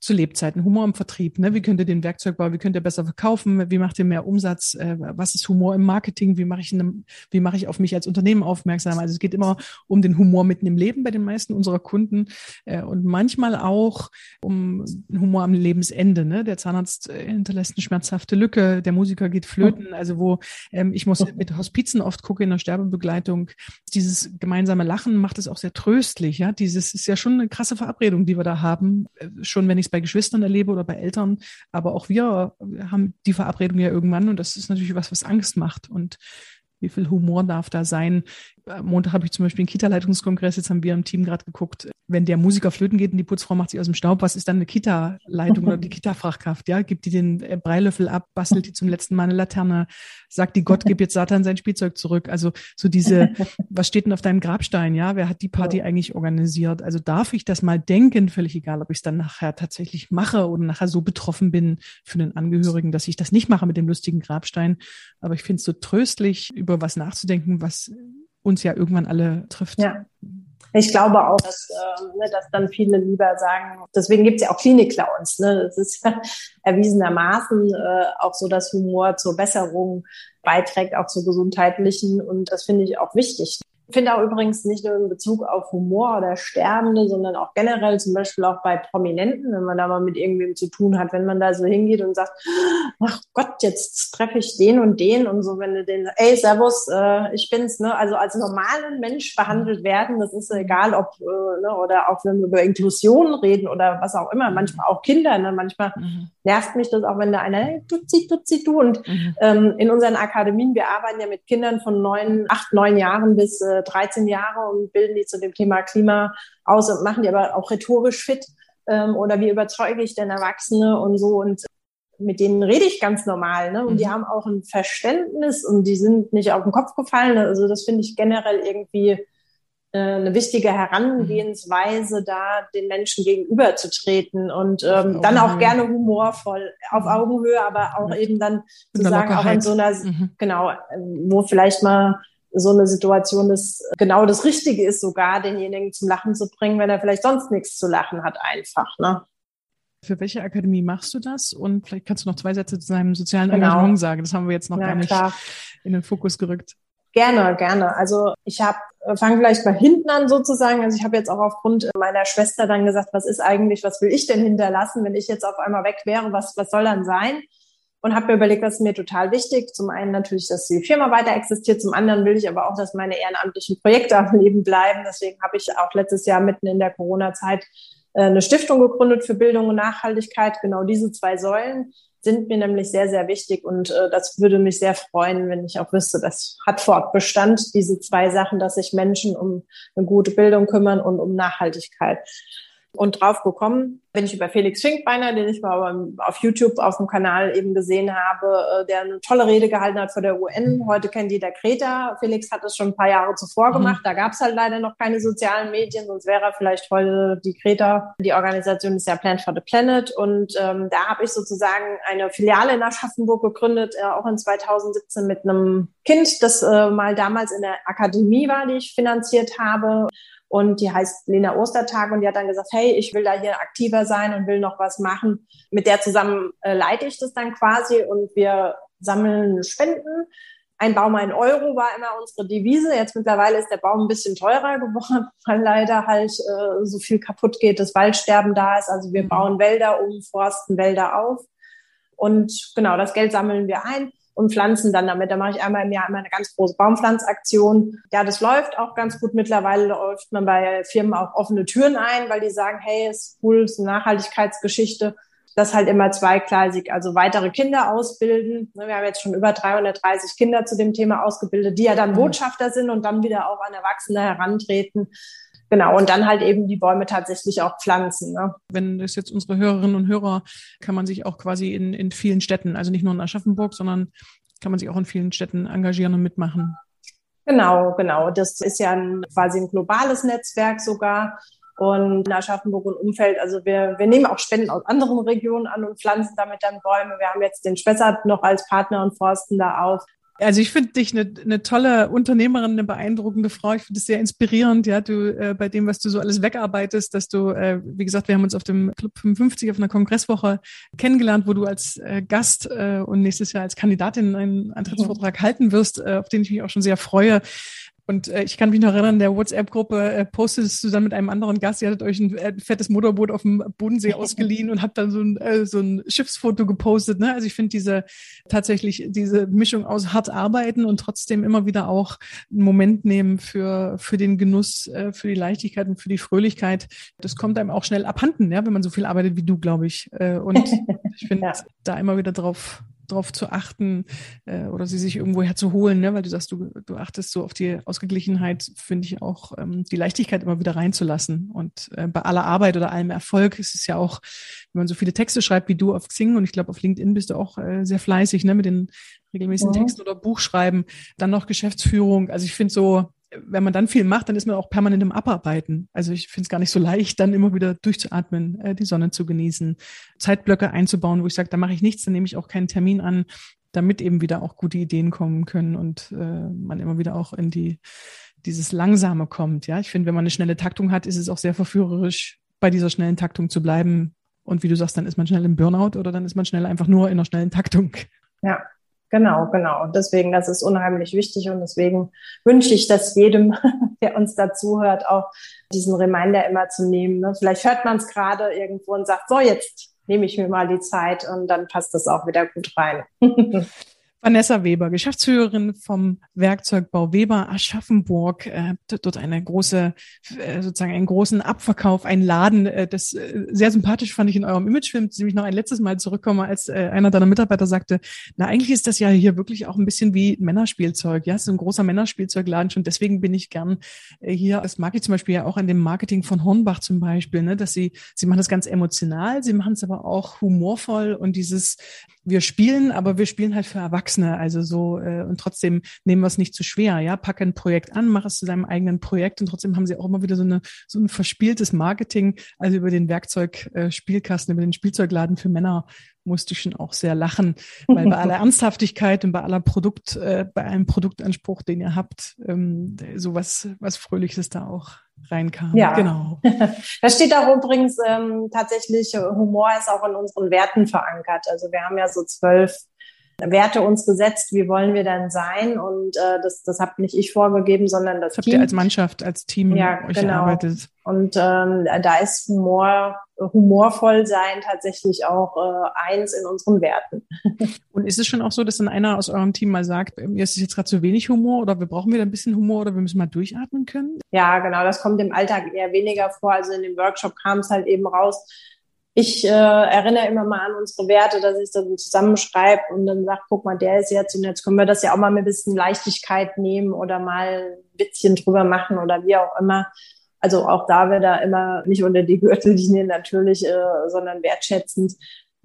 zu Lebzeiten, Humor im Vertrieb. Ne? Wie könnt ihr den Werkzeugbau, wie könnt ihr besser verkaufen? Wie macht ihr mehr Umsatz? Äh, was ist Humor im Marketing? Wie mache ich, eine, wie mache ich auf mich als Unternehmen aufmerksam? Also es geht immer um den Humor mitten im Leben bei den meisten unserer Kunden äh, und manchmal auch um Humor am Lebensende. Ne? Der Zahnarzt äh, hinterlässt eine schmerzhafte Lücke, der Musiker geht flöten. Also wo ähm, ich muss mit Hospizen oft gucke in der Sterbebegleitung. Dieses gemeinsame Lachen macht es auch sehr tröstlich. Ja, dieses ist ja schon eine krasse Verabredung, die wir da haben. Schon wenn wenn ich es bei Geschwistern erlebe oder bei Eltern, aber auch wir haben die Verabredung ja irgendwann und das ist natürlich was, was Angst macht und wie viel Humor darf da sein? Montag habe ich zum Beispiel einen Kita-Leitungskongress, jetzt haben wir im Team gerade geguckt, wenn der Musiker flöten geht und die Putzfrau macht sich aus dem Staub, was ist dann eine Kita-Leitung oder die Kita-Fachkraft? Ja, gibt die den äh, Breilöffel ab, bastelt die zum letzten Mal eine Laterne, sagt die Gott, gib jetzt Satan sein Spielzeug zurück. Also so diese, was steht denn auf deinem Grabstein? Ja, wer hat die Party eigentlich organisiert? Also darf ich das mal denken, völlig egal, ob ich es dann nachher tatsächlich mache oder nachher so betroffen bin für den Angehörigen, dass ich das nicht mache mit dem lustigen Grabstein. Aber ich finde es so tröstlich, über was nachzudenken, was uns ja irgendwann alle trifft. Ja. Ich glaube auch, dass, äh, ne, dass dann viele lieber sagen, deswegen gibt es ja auch Klinik-Clowns. Ne? Das ist ja erwiesenermaßen äh, auch so, dass Humor zur Besserung beiträgt, auch zur gesundheitlichen. Und das finde ich auch wichtig. Ich finde auch übrigens nicht nur in Bezug auf Humor oder Sterbende, sondern auch generell zum Beispiel auch bei Prominenten, wenn man da mal mit irgendwem zu tun hat, wenn man da so hingeht und sagt, ach Gott, jetzt treffe ich den und den und so, wenn du den, ey, Servus, äh, ich bin's, ne? Also als normalen Mensch behandelt werden, das ist egal, ob, äh, ne, oder auch wenn wir über Inklusion reden oder was auch immer, manchmal auch Kinder, ne? Manchmal mhm. nervt mich das auch, wenn da einer, hey, tutzi, tutzi, du. Und mhm. ähm, in unseren Akademien, wir arbeiten ja mit Kindern von neun, acht, neun Jahren bis äh, 13 Jahre und bilden die zu dem Thema Klima aus und machen die aber auch rhetorisch fit. Ähm, oder wie überzeuge ich denn Erwachsene und so. Und mit denen rede ich ganz normal. Ne? Und mhm. die haben auch ein Verständnis und die sind nicht auf den Kopf gefallen. Also das finde ich generell irgendwie äh, eine wichtige Herangehensweise, da den Menschen gegenüberzutreten und ähm, dann auch gerne humorvoll auf mhm. Augenhöhe, aber auch eben dann zu sagen, auch in so einer, mhm. genau, wo vielleicht mal so eine Situation ist, genau das Richtige ist, sogar denjenigen zum Lachen zu bringen, wenn er vielleicht sonst nichts zu lachen hat, einfach. Ne? Für welche Akademie machst du das? Und vielleicht kannst du noch zwei Sätze zu deinem sozialen genau. Engagement sagen. Das haben wir jetzt noch ja, gar nicht klar. in den Fokus gerückt. Gerne, gerne. Also ich habe äh, fange vielleicht mal hinten an sozusagen. Also ich habe jetzt auch aufgrund meiner Schwester dann gesagt, was ist eigentlich, was will ich denn hinterlassen, wenn ich jetzt auf einmal weg wäre, was, was soll dann sein? Und habe mir überlegt, was ist mir total wichtig. Zum einen natürlich, dass die Firma weiter existiert, zum anderen will ich aber auch, dass meine ehrenamtlichen Projekte am Leben bleiben. Deswegen habe ich auch letztes Jahr mitten in der Corona-Zeit äh, eine Stiftung gegründet für Bildung und Nachhaltigkeit. Genau diese zwei Säulen sind mir nämlich sehr, sehr wichtig und äh, das würde mich sehr freuen, wenn ich auch wüsste, das hat Fortbestand, diese zwei Sachen, dass sich Menschen um eine gute Bildung kümmern und um Nachhaltigkeit und drauf gekommen bin ich über Felix Finkbeiner, den ich mal auf YouTube auf dem Kanal eben gesehen habe, äh, der eine tolle Rede gehalten hat vor der UN. Heute kennt jeder Kreta. Felix hat es schon ein paar Jahre zuvor mhm. gemacht. Da gab es halt leider noch keine sozialen Medien, sonst wäre er vielleicht heute die Kreta. Die Organisation ist ja Plan for the Planet und ähm, da habe ich sozusagen eine Filiale in Aschaffenburg gegründet, äh, auch in 2017 mit einem Kind, das äh, mal damals in der Akademie war, die ich finanziert habe und die heißt Lena Ostertag und die hat dann gesagt, hey, ich will da hier aktiver sein und will noch was machen. Mit der zusammen äh, leite ich das dann quasi und wir sammeln Spenden. Ein Baum ein Euro war immer unsere Devise. Jetzt mittlerweile ist der Baum ein bisschen teurer geworden, weil leider halt äh, so viel kaputt geht, das Waldsterben da ist. Also wir mhm. bauen Wälder um, forsten Wälder auf. Und genau, das Geld sammeln wir ein und pflanzen dann damit. Da mache ich einmal im Jahr immer eine ganz große Baumpflanzaktion. Ja, das läuft auch ganz gut. Mittlerweile läuft man bei Firmen auch offene Türen ein, weil die sagen, hey, ist cool, ist eine Nachhaltigkeitsgeschichte. Das halt immer zweigleisig, also weitere Kinder ausbilden. Ne, wir haben jetzt schon über 330 Kinder zu dem Thema ausgebildet, die ja dann mhm. Botschafter sind und dann wieder auch an Erwachsene herantreten. Genau, und dann halt eben die Bäume tatsächlich auch pflanzen. Ne? Wenn das jetzt unsere Hörerinnen und Hörer, kann man sich auch quasi in, in vielen Städten, also nicht nur in Aschaffenburg, sondern kann man sich auch in vielen Städten engagieren und mitmachen. Genau, genau. Das ist ja ein, quasi ein globales Netzwerk sogar. Und in Aschaffenburg und Umfeld, also wir, wir nehmen auch Spenden aus anderen Regionen an und pflanzen damit dann Bäume. Wir haben jetzt den Spessart noch als Partner und forsten da auf. Also ich finde dich eine, eine tolle Unternehmerin, eine beeindruckende Frau. Ich finde es sehr inspirierend, ja, du äh, bei dem, was du so alles wegarbeitest, dass du, äh, wie gesagt, wir haben uns auf dem Club 55 auf einer Kongresswoche kennengelernt, wo du als äh, Gast äh, und nächstes Jahr als Kandidatin einen Antrittsvortrag halten wirst, äh, auf den ich mich auch schon sehr freue. Und äh, ich kann mich noch erinnern, in der WhatsApp-Gruppe äh, postest du dann mit einem anderen Gast, ihr hattet euch ein äh, fettes Motorboot auf dem Bodensee ausgeliehen und habt dann so ein, äh, so ein Schiffsfoto gepostet. Ne? Also ich finde diese tatsächlich diese Mischung aus hart arbeiten und trotzdem immer wieder auch einen Moment nehmen für, für den Genuss, äh, für die Leichtigkeit und für die Fröhlichkeit. Das kommt einem auch schnell abhanden, ja, wenn man so viel arbeitet wie du, glaube ich. Äh, und ich finde ja. da immer wieder drauf darauf zu achten äh, oder sie sich irgendwo herzuholen, ne? weil du sagst, du, du achtest so auf die Ausgeglichenheit, finde ich auch ähm, die Leichtigkeit immer wieder reinzulassen. Und äh, bei aller Arbeit oder allem Erfolg ist es ja auch, wenn man so viele Texte schreibt wie du auf Xing und ich glaube auf LinkedIn bist du auch äh, sehr fleißig ne? mit den regelmäßigen mhm. Texten oder Buchschreiben, dann noch Geschäftsführung. Also ich finde so, wenn man dann viel macht, dann ist man auch permanent im Abarbeiten. Also ich finde es gar nicht so leicht, dann immer wieder durchzuatmen, äh, die Sonne zu genießen, Zeitblöcke einzubauen, wo ich sage, da mache ich nichts, dann nehme ich auch keinen Termin an, damit eben wieder auch gute Ideen kommen können und äh, man immer wieder auch in die dieses Langsame kommt. Ja, ich finde, wenn man eine schnelle Taktung hat, ist es auch sehr verführerisch, bei dieser schnellen Taktung zu bleiben. Und wie du sagst, dann ist man schnell im Burnout oder dann ist man schnell einfach nur in einer schnellen Taktung. Ja, genau, genau. Deswegen, das ist unheimlich wichtig und deswegen wünsche ich das jedem, der uns dazuhört, auch diesen Reminder immer zu nehmen. Ne? Vielleicht hört man es gerade irgendwo und sagt, so jetzt nehme ich mir mal die Zeit und dann passt das auch wieder gut rein. Vanessa Weber, Geschäftsführerin vom Werkzeugbau Weber Aschaffenburg, äh, dort eine große, äh, sozusagen einen großen Abverkauf, ein Laden, äh, das äh, sehr sympathisch fand ich in eurem Imagefilm, nämlich noch ein letztes Mal zurückkomme, als einer deiner Mitarbeiter sagte, na eigentlich ist das ja hier wirklich auch ein bisschen wie Männerspielzeug, ja, es ist ein großer Männerspielzeugladen, schon deswegen bin ich gern hier, das mag ich zum Beispiel ja auch an dem Marketing von Hornbach zum Beispiel, ne, dass sie, sie machen das ganz emotional, sie machen es aber auch humorvoll und dieses wir spielen, aber wir spielen halt für Erwachsene. Also so, äh, und trotzdem nehmen wir es nicht zu schwer. Ja, packe ein Projekt an, mach es zu deinem eigenen Projekt und trotzdem haben sie auch immer wieder so eine, so ein verspieltes Marketing. Also über den Werkzeugspielkasten, äh, über den Spielzeugladen für Männer musste ich schon auch sehr lachen, weil bei aller Ernsthaftigkeit und bei aller Produkt, äh, bei einem Produktanspruch, den ihr habt, ähm, sowas was Fröhliches da auch reinkam. Ja, genau. da steht auch übrigens ähm, tatsächlich, Humor ist auch in unseren Werten verankert. Also wir haben ja so zwölf Werte uns gesetzt, wie wollen wir denn sein? Und äh, das, das habt nicht ich vorgegeben, sondern das, das Team. Habt ihr als Mannschaft, als Team ja, euch genau. erarbeitet. Und ähm, da ist Humor, humorvoll sein tatsächlich auch äh, eins in unseren Werten. Und ist es schon auch so, dass dann einer aus eurem Team mal sagt, mir ist es jetzt gerade zu wenig Humor oder wir brauchen wieder ein bisschen Humor oder wir müssen mal durchatmen können? Ja, genau, das kommt im Alltag eher weniger vor. Also in dem Workshop kam es halt eben raus, ich äh, erinnere immer mal an unsere Werte, dass ich dann zusammenschreibe und dann sage, guck mal, der ist jetzt und jetzt können wir das ja auch mal mit ein bisschen Leichtigkeit nehmen oder mal ein bisschen drüber machen oder wie auch immer. Also auch da wird er immer nicht unter die Gürtellinie natürlich, äh, sondern wertschätzend.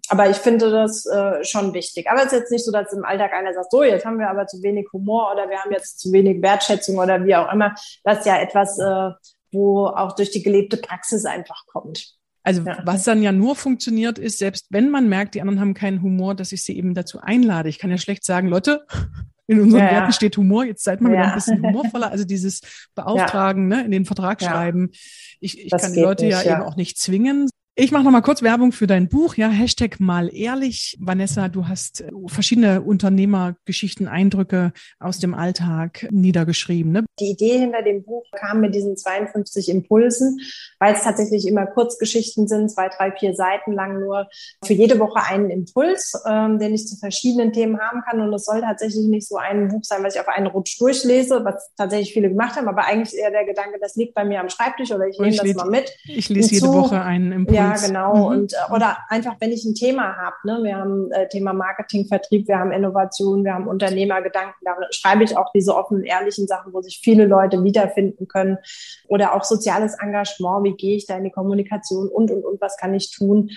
Aber ich finde das äh, schon wichtig. Aber es ist jetzt nicht so, dass im Alltag einer sagt, so, jetzt haben wir aber zu wenig Humor oder wir haben jetzt zu wenig Wertschätzung oder wie auch immer. Das ist ja etwas, äh, wo auch durch die gelebte Praxis einfach kommt. Also ja. was dann ja nur funktioniert ist, selbst wenn man merkt, die anderen haben keinen Humor, dass ich sie eben dazu einlade. Ich kann ja schlecht sagen, Leute, in unseren ja, Werten ja. steht Humor, jetzt seid mal wieder ein bisschen humorvoller. Also dieses Beauftragen, ne, in den Vertrag schreiben. Ich, ich kann die Leute nicht, ja, eben auch nicht zwingen, ich mache noch mal kurz Werbung für dein Buch, ja, Hashtag mal ehrlich. Vanessa, du hast äh, verschiedene Unternehmergeschichten, Eindrücke aus dem Alltag niedergeschrieben. Ne? Die Idee hinter dem Buch kam mit diesen 52 Impulsen, weil es tatsächlich immer Kurzgeschichten sind, zwei, drei, vier Seiten lang nur. Für jede Woche einen Impuls, ähm, den ich zu verschiedenen Themen haben kann. Und es soll tatsächlich nicht so ein Buch sein, was ich auf einen Rutsch durchlese, was tatsächlich viele gemacht haben, aber eigentlich eher der Gedanke, das liegt bei mir am Schreibtisch oder ich nehme das mal mit. Ich lese jede Woche einen Impuls. Ja, ja, genau. Mhm. Und äh, oder einfach, wenn ich ein Thema habe, ne, wir haben äh, Thema Marketing, Vertrieb, wir haben Innovation, wir haben Unternehmergedanken, da schreibe ich auch diese offenen, ehrlichen Sachen, wo sich viele Leute wiederfinden können. Oder auch soziales Engagement, wie gehe ich da in die Kommunikation? Und und und was kann ich tun?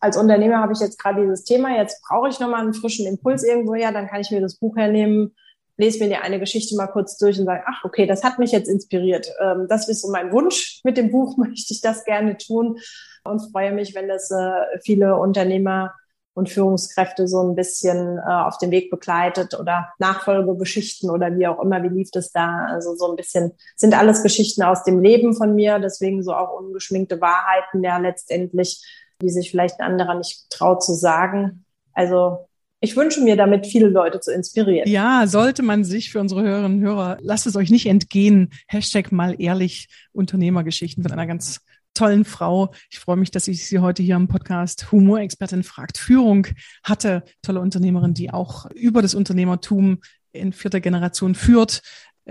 Als Unternehmer habe ich jetzt gerade dieses Thema, jetzt brauche ich nochmal einen frischen Impuls irgendwo. Her, dann kann ich mir das Buch hernehmen, lese mir eine Geschichte mal kurz durch und sage, ach, okay, das hat mich jetzt inspiriert. Ähm, das ist so mein Wunsch. Mit dem Buch möchte ich das gerne tun und freue mich, wenn das äh, viele Unternehmer und Führungskräfte so ein bisschen äh, auf den Weg begleitet oder Nachfolgegeschichten oder wie auch immer, wie lief das da? Also so ein bisschen sind alles Geschichten aus dem Leben von mir, deswegen so auch ungeschminkte Wahrheiten ja letztendlich, die sich vielleicht ein anderer nicht traut zu sagen. Also ich wünsche mir damit viele Leute zu inspirieren. Ja, sollte man sich für unsere Hörerinnen und Hörer, lasst es euch nicht entgehen. Hashtag mal ehrlich Unternehmergeschichten von einer ganz tollen Frau. Ich freue mich, dass ich sie heute hier im Podcast Humorexpertin fragt Führung hatte. Tolle Unternehmerin, die auch über das Unternehmertum in vierter Generation führt,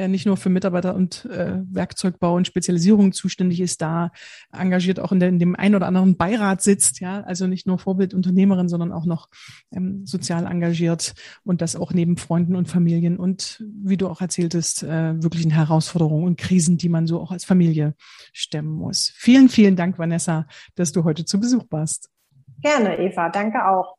nicht nur für Mitarbeiter und äh, Werkzeugbau und Spezialisierung zuständig ist, da engagiert auch in, der, in dem einen oder anderen Beirat sitzt, ja, also nicht nur Vorbildunternehmerin, sondern auch noch ähm, sozial engagiert und das auch neben Freunden und Familien und wie du auch erzähltest, äh, wirklichen Herausforderungen und Krisen, die man so auch als Familie stemmen muss. Vielen, vielen Dank, Vanessa, dass du heute zu Besuch warst. Gerne, Eva. Danke auch.